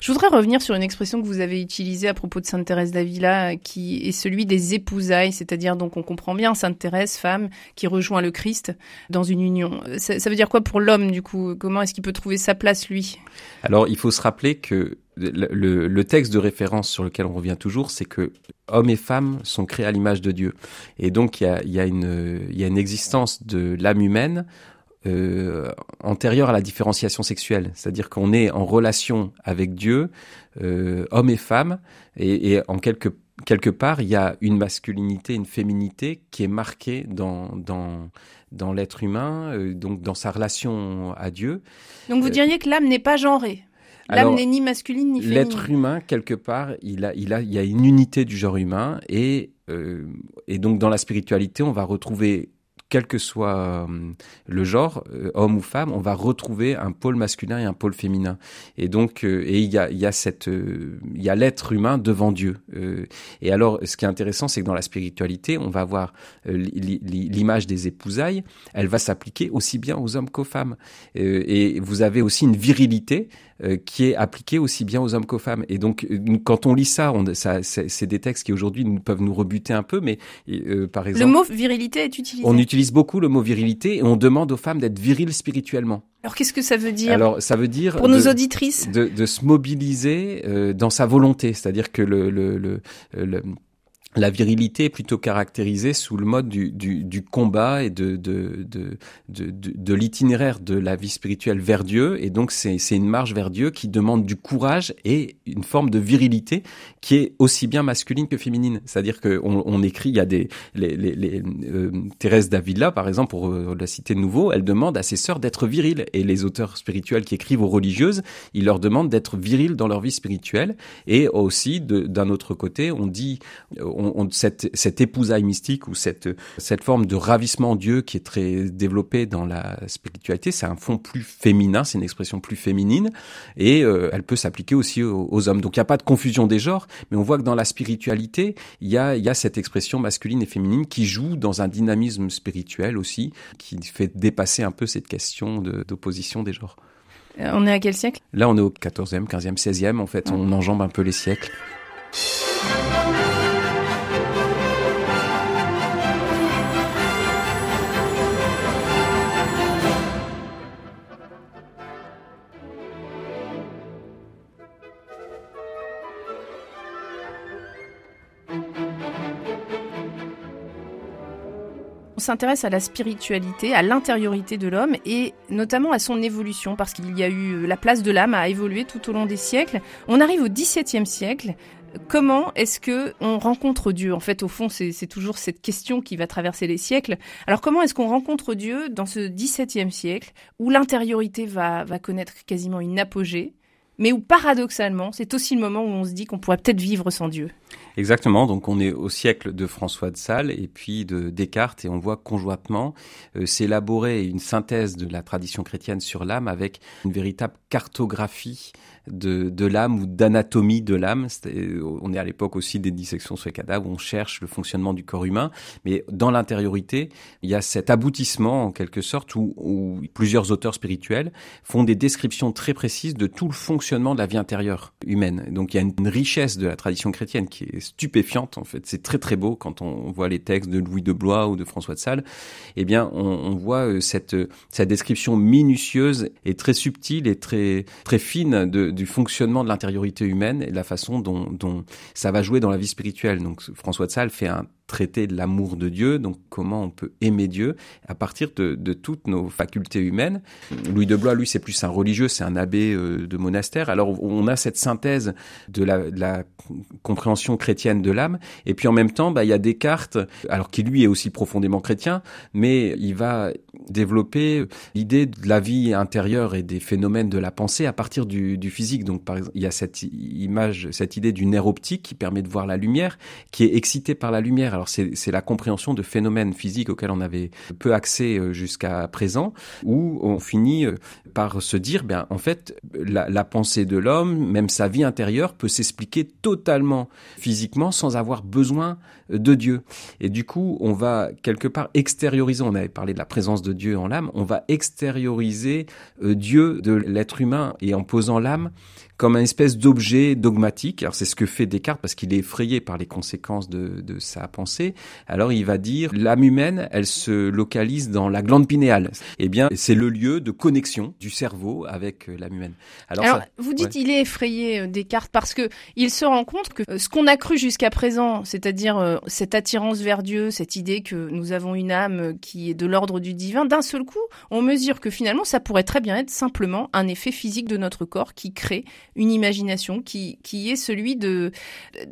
Je voudrais revenir sur une expression que vous avez utilisée à propos de Sainte Thérèse d'Avila, qui est celui des épousailles, c'est-à-dire donc on comprend bien Sainte Thérèse, femme qui rejoint le Christ dans une union. Ça, veut dire quoi pour l'homme du coup? Comment est-ce qu'il peut trouver sa place lui? Alors il faut se rappeler que le, texte de référence sur lequel on revient toujours, c'est que hommes et femmes sont créés à l'image de Dieu. Et donc il y a une existence de l'âme humaine euh, antérieure à la différenciation sexuelle. C'est-à-dire qu'on est en relation avec Dieu, euh, hommes et femmes, et, et en quelque, quelque part, il y a une masculinité, une féminité qui est marquée dans, dans, dans l'être humain, euh, donc dans sa relation à Dieu. Donc vous diriez que l'âme n'est pas genrée L'âme n'est ni masculine ni féminine. L'être humain, quelque part, il a, il a, il y a une unité du genre humain et, et donc dans la spiritualité, on va retrouver quel que soit euh, le genre, euh, homme ou femme, on va retrouver un pôle masculin et un pôle féminin. Et donc, euh, et il y a, il y a cette, il y a l'être humain devant Dieu. et alors, ce qui est intéressant, c'est que dans la spiritualité, on va avoir l'image des épousailles. Elle va s'appliquer aussi bien aux hommes qu'aux femmes. et vous avez aussi une virilité qui est appliquée aussi bien aux hommes qu'aux femmes. Et donc, quand on lit ça, on, ça c'est des textes qui aujourd'hui peuvent nous rebuter un peu, mais par exemple, le mot virilité est utilisé. On utilise beaucoup le mot virilité et on demande aux femmes d'être viriles spirituellement. Alors qu'est-ce que ça veut dire Alors ça veut dire pour nos auditrices de, de, se mobiliser euh, dans sa volonté, c'est-à-dire que le, le, le, le la virilité est plutôt caractérisée sous le mode du, du, du combat et de, de, de, de, de l'itinéraire de la vie spirituelle vers Dieu. Et donc, c'est une marche vers Dieu qui demande du courage et une forme de virilité qui est aussi bien masculine que féminine. C'est-à-dire qu'on on écrit, il y a des... Les, les, les euh, Thérèse Davila, par exemple, pour euh, la citer de nouveau, elle demande à ses sœurs d'être viriles. Et les auteurs spirituels qui écrivent aux religieuses, ils leur demandent d'être viriles dans leur vie spirituelle. Et aussi, d'un autre côté, on dit cette, cette épousaille mystique ou cette, cette forme de ravissement en Dieu qui est très développée dans la spiritualité, c'est un fond plus féminin, c'est une expression plus féminine et euh, elle peut s'appliquer aussi aux, hommes. Donc il n'y a pas de confusion des genres, mais on voit que dans la spiritualité, il y a, il y a cette expression masculine et féminine qui joue dans un dynamisme spirituel aussi, qui fait dépasser un peu cette question d'opposition des genres. Euh, on est à quel siècle? Là, on est au 14e, 15e, 16e. En fait, on enjambe un peu les siècles. S'intéresse à la spiritualité, à l'intériorité de l'homme et notamment à son évolution parce qu'il y a eu la place de l'âme a évolué tout au long des siècles. On arrive au XVIIe siècle. Comment est-ce que on rencontre Dieu? En fait, au fond, c'est toujours cette question qui va traverser les siècles. Alors, comment est-ce qu'on rencontre Dieu dans ce XVIIe siècle où l'intériorité va, va connaître quasiment une apogée, mais où paradoxalement, c'est aussi le moment où on se dit qu'on pourrait peut-être vivre sans Dieu Exactement. Donc on est au siècle de François de Sales et puis de Descartes et on voit conjointement euh, s'élaborer une synthèse de la tradition chrétienne sur l'âme avec une véritable cartographie de, l'âme ou d'anatomie de l'âme. On est à l'époque aussi des dissections sur les cadavres où on cherche le fonctionnement du corps humain, mais dans l'intériorité, il y a cet aboutissement en quelque sorte où, où plusieurs auteurs spirituels font des descriptions très précises de tout le fonctionnement de la vie intérieure humaine. Donc il y a une richesse de la tradition chrétienne qui est stupéfiante en fait. C'est très très beau quand on voit les textes de Louis de Blois ou de François de Sales. Eh bien, on, on voit euh, cette cette description minutieuse et très subtile et très très fine de, du fonctionnement de l'intériorité humaine et de la façon dont, dont ça va jouer dans la vie spirituelle. Donc François de Sales fait un traiter de l'amour de Dieu, donc comment on peut aimer Dieu à partir de, toutes nos facultés humaines. Louis de Blois, lui, c'est plus un religieux, c'est un abbé euh, de monastère. Alors on a cette synthèse de la, de la compréhension chrétienne de l'âme, et puis en même temps, bah, il y a Descartes, alors qui lui est aussi profondément chrétien, mais il va développer l'idée de la vie intérieure et des phénomènes de la pensée à partir du, du physique. Donc par exemple, il y a cette image, cette idée du nerf optique qui permet de voir la lumière, qui est excitée par la lumière. Alors c'est la compréhension de phénomènes physiques auxquels on avait peu accès euh, jusqu'à présent, où on finit euh, par se dire, bien en fait, la, la pensée de l'homme, même sa vie intérieure, peut s'expliquer totalement physiquement sans avoir besoin de Dieu. Et du coup, on va quelque part extérioriser, on avait parlé de la présence de Dieu en l'âme, on va extérioriser euh, Dieu de l'être humain et en posant l'âme comme un espèce d'objet dogmatique. Alors c'est ce que fait Descartes parce qu'il est effrayé par les conséquences de, de, sa pensée. Alors il va dire l'âme humaine, elle se localise dans la glande pinéale. Eh bien, c'est le lieu de connexion du cerveau avec euh, l'âme humaine. Alors, Alors vous dites il est effrayé euh, Descartes parce que il se rend compte que euh, ce qu'on a cru jusqu'à présent, c'est-à-dire cette attirance vers Dieu, cette idée que nous avons une âme qui est de l'ordre du divin, d'un seul coup, on mesure que finalement ça pourrait très bien être simplement un effet physique de notre corps qui crée une imagination qui, qui est celui de,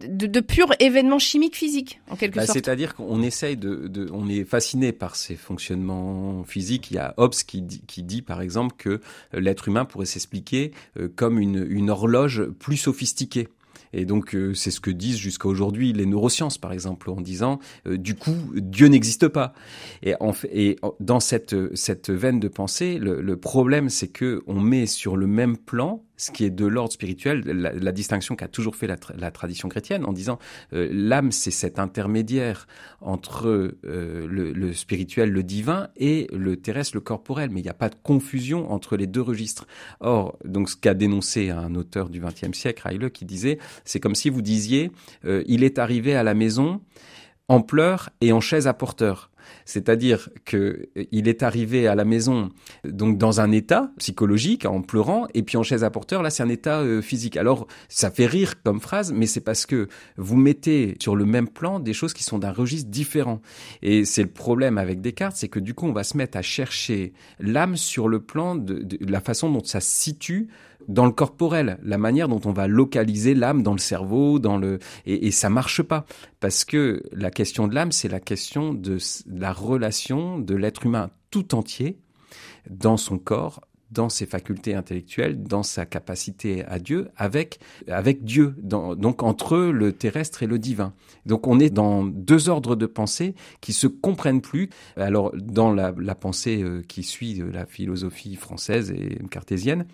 de, de pur événement chimique physique, en quelque bah, sorte. C'est-à-dire qu'on essaye de, de, on est fasciné par ces fonctionnements physiques. Il y a Hobbes qui dit, qui dit par exemple que l'être humain pourrait s'expliquer euh, comme une, une horloge plus sophistiquée. Et donc, euh, c'est ce que disent jusqu'à aujourd'hui les neurosciences, par exemple, en disant, euh, du coup, Dieu n'existe pas. Et, en fait, et dans cette, cette veine de pensée, le, le problème, c'est que on met sur le même plan ce qui est de l'ordre spirituel, la, distinction qu'a toujours fait la, tradition chrétienne en disant euh, l'âme c'est cet intermédiaire entre euh, le, le, spirituel, le divin et le terrestre, le corporel, mais il n'y a pas de confusion entre les deux registres. Or, donc ce qu'a dénoncé un auteur du XXe siècle, Heile, qui disait, c'est comme si vous disiez, euh, il est arrivé à la maison en pleurs et en chaise à porteur. C'est-à-dire que il est arrivé à la maison donc dans un état psychologique en pleurant et puis en chaise à porteur là c'est un état euh, physique. Alors ça fait rire comme phrase mais c'est parce que vous mettez sur le même plan des choses qui sont d'un registre différent. Et c'est le problème avec Descartes, c'est que du coup on va se mettre à chercher l'âme sur le plan de, de la façon dont ça se situe dans le corporel, la manière dont on va localiser l'âme dans le cerveau, dans le et, et ça marche pas parce que la question de l'âme, c'est la question de la relation de l'être humain tout entier dans son corps, dans ses facultés intellectuelles, dans sa capacité à Dieu, avec avec Dieu, donc entre le terrestre et le divin. Donc on est dans deux ordres de pensée qui se comprennent plus. Alors dans la, la pensée euh, qui suit la philosophie française et cartésienne,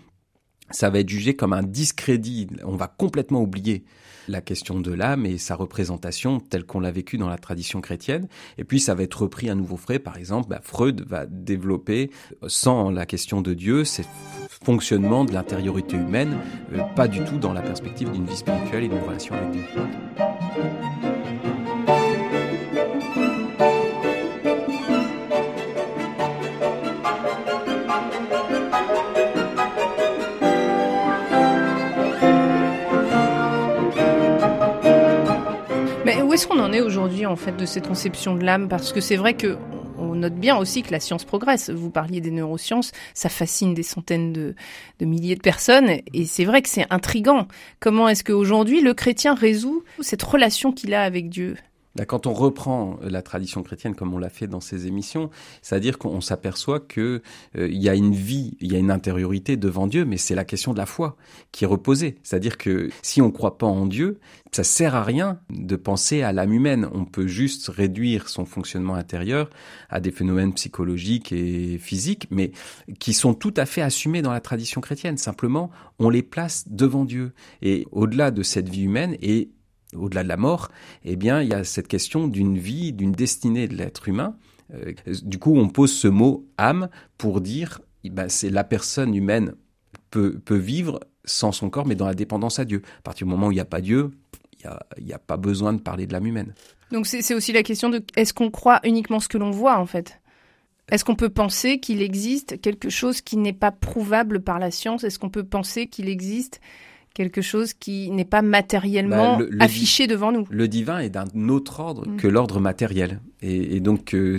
ça va être jugé comme un discrédit. On va complètement oublier la question de l'âme et sa représentation telle qu'on l'a vécue dans la tradition chrétienne. Et puis ça va être repris à nouveau frais. Par exemple, bah, Freud va développer, sans la question de Dieu, ce fonctionnement de l'intériorité humaine, euh, pas du tout dans la perspective d'une vie spirituelle et d'une relation avec Dieu. Où est-ce qu'on en est aujourd'hui en fait de cette conception de l'âme? Parce que c'est vrai que on note bien aussi que la science progresse. Vous parliez des neurosciences, ça fascine des centaines de, de milliers de personnes, et c'est vrai que c'est intrigant. Comment est-ce qu'aujourd'hui le chrétien résout cette relation qu'il a avec Dieu? Quand on reprend la tradition chrétienne comme on l'a fait dans ces émissions, c'est-à-dire qu'on s'aperçoit que euh, y a une vie, il y a une intériorité devant Dieu, mais c'est la question de la foi qui est reposée. C'est-à-dire que si on ne croit pas en Dieu, ça sert à rien de penser à l'âme humaine. On peut juste réduire son fonctionnement intérieur à des phénomènes psychologiques et physiques, mais qui sont tout à fait assumés dans la tradition chrétienne. Simplement, on les place devant Dieu. Et au-delà de cette vie humaine, et au-delà de la mort, eh bien, il y a cette question d'une vie, d'une destinée de l'être humain. Euh, du coup, on pose ce mot âme pour dire, eh ben, c'est la personne humaine peut, peut vivre sans son corps, mais dans la dépendance à Dieu. À partir du moment où il n'y a pas Dieu, il n'y a, a, pas besoin de parler de l'âme humaine. Donc c'est aussi la question de est-ce qu'on croit uniquement ce que l'on voit en fait Est-ce qu'on peut penser qu'il existe quelque chose qui n'est pas prouvable par la science? Est-ce qu'on peut penser qu'il existe quelque chose qui n'est pas matériellement bah, le, le affiché devant nous. Le divin est d'un autre ordre mmh. que l'ordre matériel. Et, et donc, euh,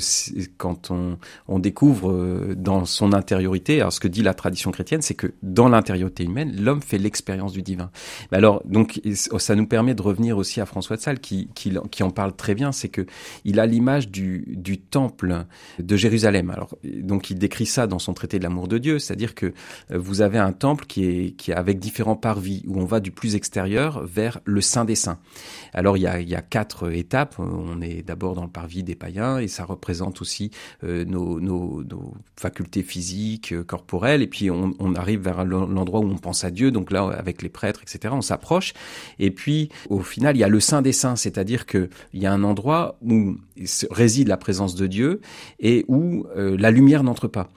quand on, on, découvre euh, dans son intériorité, alors ce que dit la tradition chrétienne, c'est que dans l'intériorité humaine, l'homme fait l'expérience du divin. Mais alors, donc, ça nous permet de revenir aussi à François de Sales, qui, qui, qui en parle très bien, c'est que il a l'image du, du temple de Jérusalem. Alors, donc, il décrit ça dans son traité de l'amour de Dieu, c'est-à-dire que euh, vous avez un temple qui est, qui est avec différents parvis où on va du plus extérieur vers le Saint des Saints. Alors il y a, quatre étapes. On est d'abord dans le parvis des païens et ça représente aussi euh, nos, facultés physiques, euh, corporelles. Et puis on, arrive vers l'endroit où on pense à Dieu. Donc là, avec les prêtres, etc., on s'approche. Et puis au final, il y a le Saint des Saints, c'est-à-dire que il y a un endroit où réside la présence de Dieu et où euh, la lumière n'entre pas.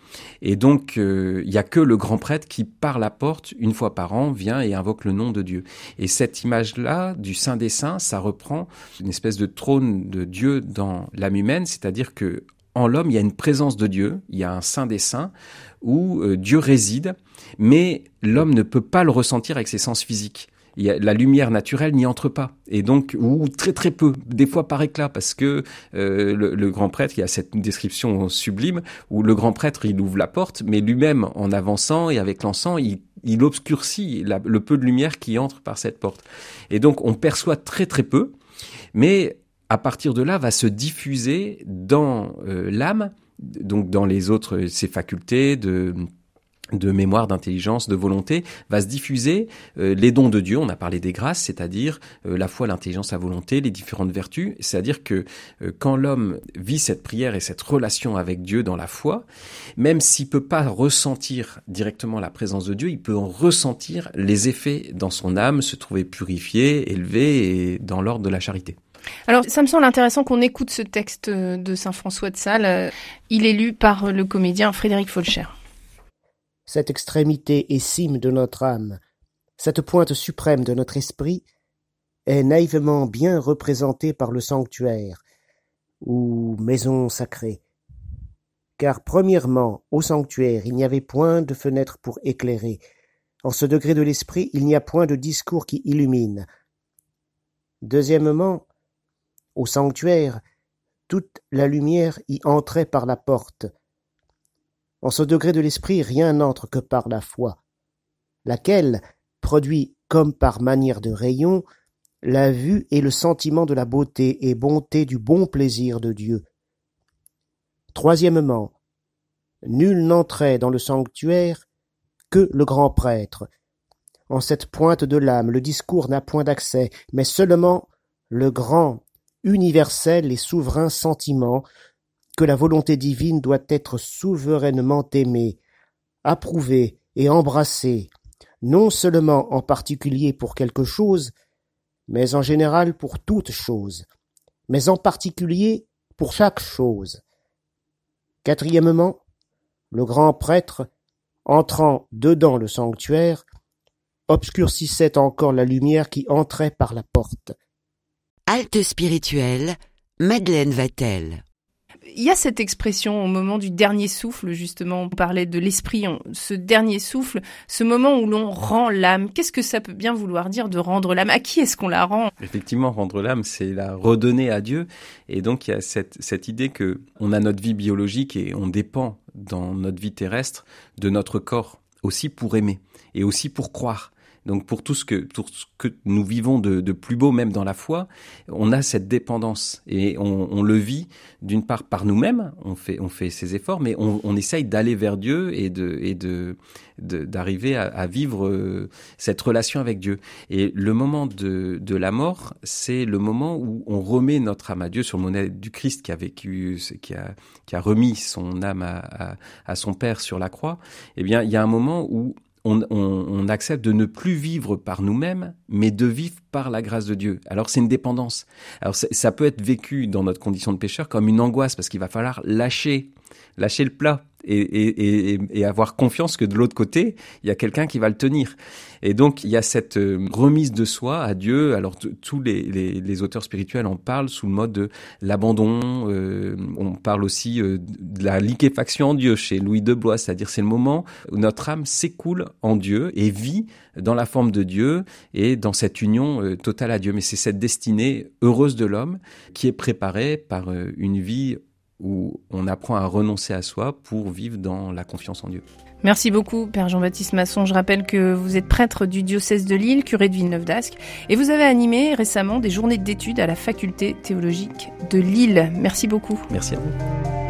Et donc il y a que le grand prêtre qui par la porte une fois par an vient et invoque le nom de Dieu. Et cette image-là du Saint des Saints, ça reprend une espèce de trône de Dieu dans l'âme humaine, c'est-à-dire que en l'homme, il y a une présence de Dieu, il y a un Saint des Saints où euh, Dieu réside, mais l'homme ne peut pas le ressentir avec ses sens physiques y a, la lumière naturelle n'y entre pas. Et donc, ou très très peu, des fois par éclat, parce que euh, le, le, grand prêtre, il y a cette description sublime où le grand prêtre, il ouvre la porte, mais lui-même, en avançant et avec l'encens, il, il obscurcit le peu de lumière qui entre par cette porte. Et donc, on perçoit très très peu, mais à partir de là, va se diffuser dans euh, l'âme, donc dans les autres, ses facultés de de mémoire, d'intelligence, de volonté, va se diffuser euh, les dons de Dieu. On a parlé des grâces, c'est-à-dire euh, la foi, l'intelligence, la volonté, les différentes vertus. C'est-à-dire que euh, quand l'homme vit cette prière et cette relation avec Dieu dans la foi, même s'il peut pas ressentir directement la présence de Dieu, il peut en ressentir les effets dans son âme, se trouver purifié, élevé et dans l'ordre de la charité. Alors, ça me semble intéressant qu'on écoute ce texte de Saint François de Sales. Il est lu par le comédien Frédéric Folcher cette extrémité et cime de notre âme, cette pointe suprême de notre esprit, est naïvement bien représentée par le sanctuaire, ou maison sacrée. Car premièrement, au sanctuaire, il n'y avait point de fenêtre pour éclairer. En ce degré de l'esprit, il n'y a point de discours qui illumine. Deuxièmement, au sanctuaire, toute la lumière y entrait par la porte. En ce degré de l'esprit, rien n'entre que par la foi, laquelle produit comme par manière de rayon la vue et le sentiment de la beauté et bonté du bon plaisir de Dieu. Troisièmement, nul n'entrait dans le sanctuaire que le grand prêtre. En cette pointe de l'âme, le discours n'a point d'accès, mais seulement le grand, universel et souverain sentiment que la volonté divine doit être souverainement aimée, approuvée et embrassée, non seulement en particulier pour quelque chose, mais en général pour toute chose, mais en particulier pour chaque chose. Quatrièmement, le grand prêtre, entrant dedans le sanctuaire, obscurcissait encore la lumière qui entrait par la porte. Halte spirituelle, Madeleine Vatel. Il y a cette expression au moment du dernier souffle, justement, on parlait de l'esprit, ce dernier souffle, ce moment où l'on rend l'âme. Qu'est-ce que ça peut bien vouloir dire de rendre l'âme? À qui est-ce qu'on la rend? Effectivement, rendre l'âme, c'est la redonner à Dieu. Et donc, il y a cette, cette idée que on a notre vie biologique et on dépend dans notre vie terrestre de notre corps, aussi pour aimer et aussi pour croire. Donc pour tout ce que, nous vivons de, plus beau, même dans la foi, on a cette dépendance et on, le vit d'une part par nous-mêmes, on fait, ces efforts, mais on, essaye d'aller vers Dieu et d'arriver à, vivre euh, cette relation avec Dieu. Et le moment de, la mort, c'est le moment où on remet notre âme à Dieu sur le modèle du Christ qui a vécu, qui a, qui a remis son âme à, à son Père sur la croix. Eh bien, il y a un moment où on, on, on, accepte de ne plus vivre par nous-mêmes, mais de vivre par la grâce de Dieu. Alors c'est une dépendance. Alors ça peut être vécu dans notre condition de pécheur comme une angoisse, parce qu'il va falloir lâcher, lâcher le plat et, et, et, et avoir confiance que de l'autre côté, il y a quelqu'un qui va le tenir. Et donc, il y a cette euh, remise de soi à Dieu. Alors, tous les, auteurs spirituels en parlent sous le mode de l'abandon. Euh, on parle aussi euh, de la liquéfaction en Dieu chez Louis de Blois, c'est-à-dire c'est le moment où notre âme s'écoule en Dieu et vit dans la forme de Dieu et dans cette union totale à Dieu. Mais c'est cette destinée heureuse de l'homme qui est préparée par une vie où on apprend à renoncer à soi pour vivre dans la confiance en Dieu. Merci beaucoup, Père Jean-Baptiste Masson. Je rappelle que vous êtes prêtre du diocèse de Lille, curé de Villeneuve d'Ascq, et vous avez animé récemment des journées d'études à la faculté théologique de Lille. Merci beaucoup. Merci à vous.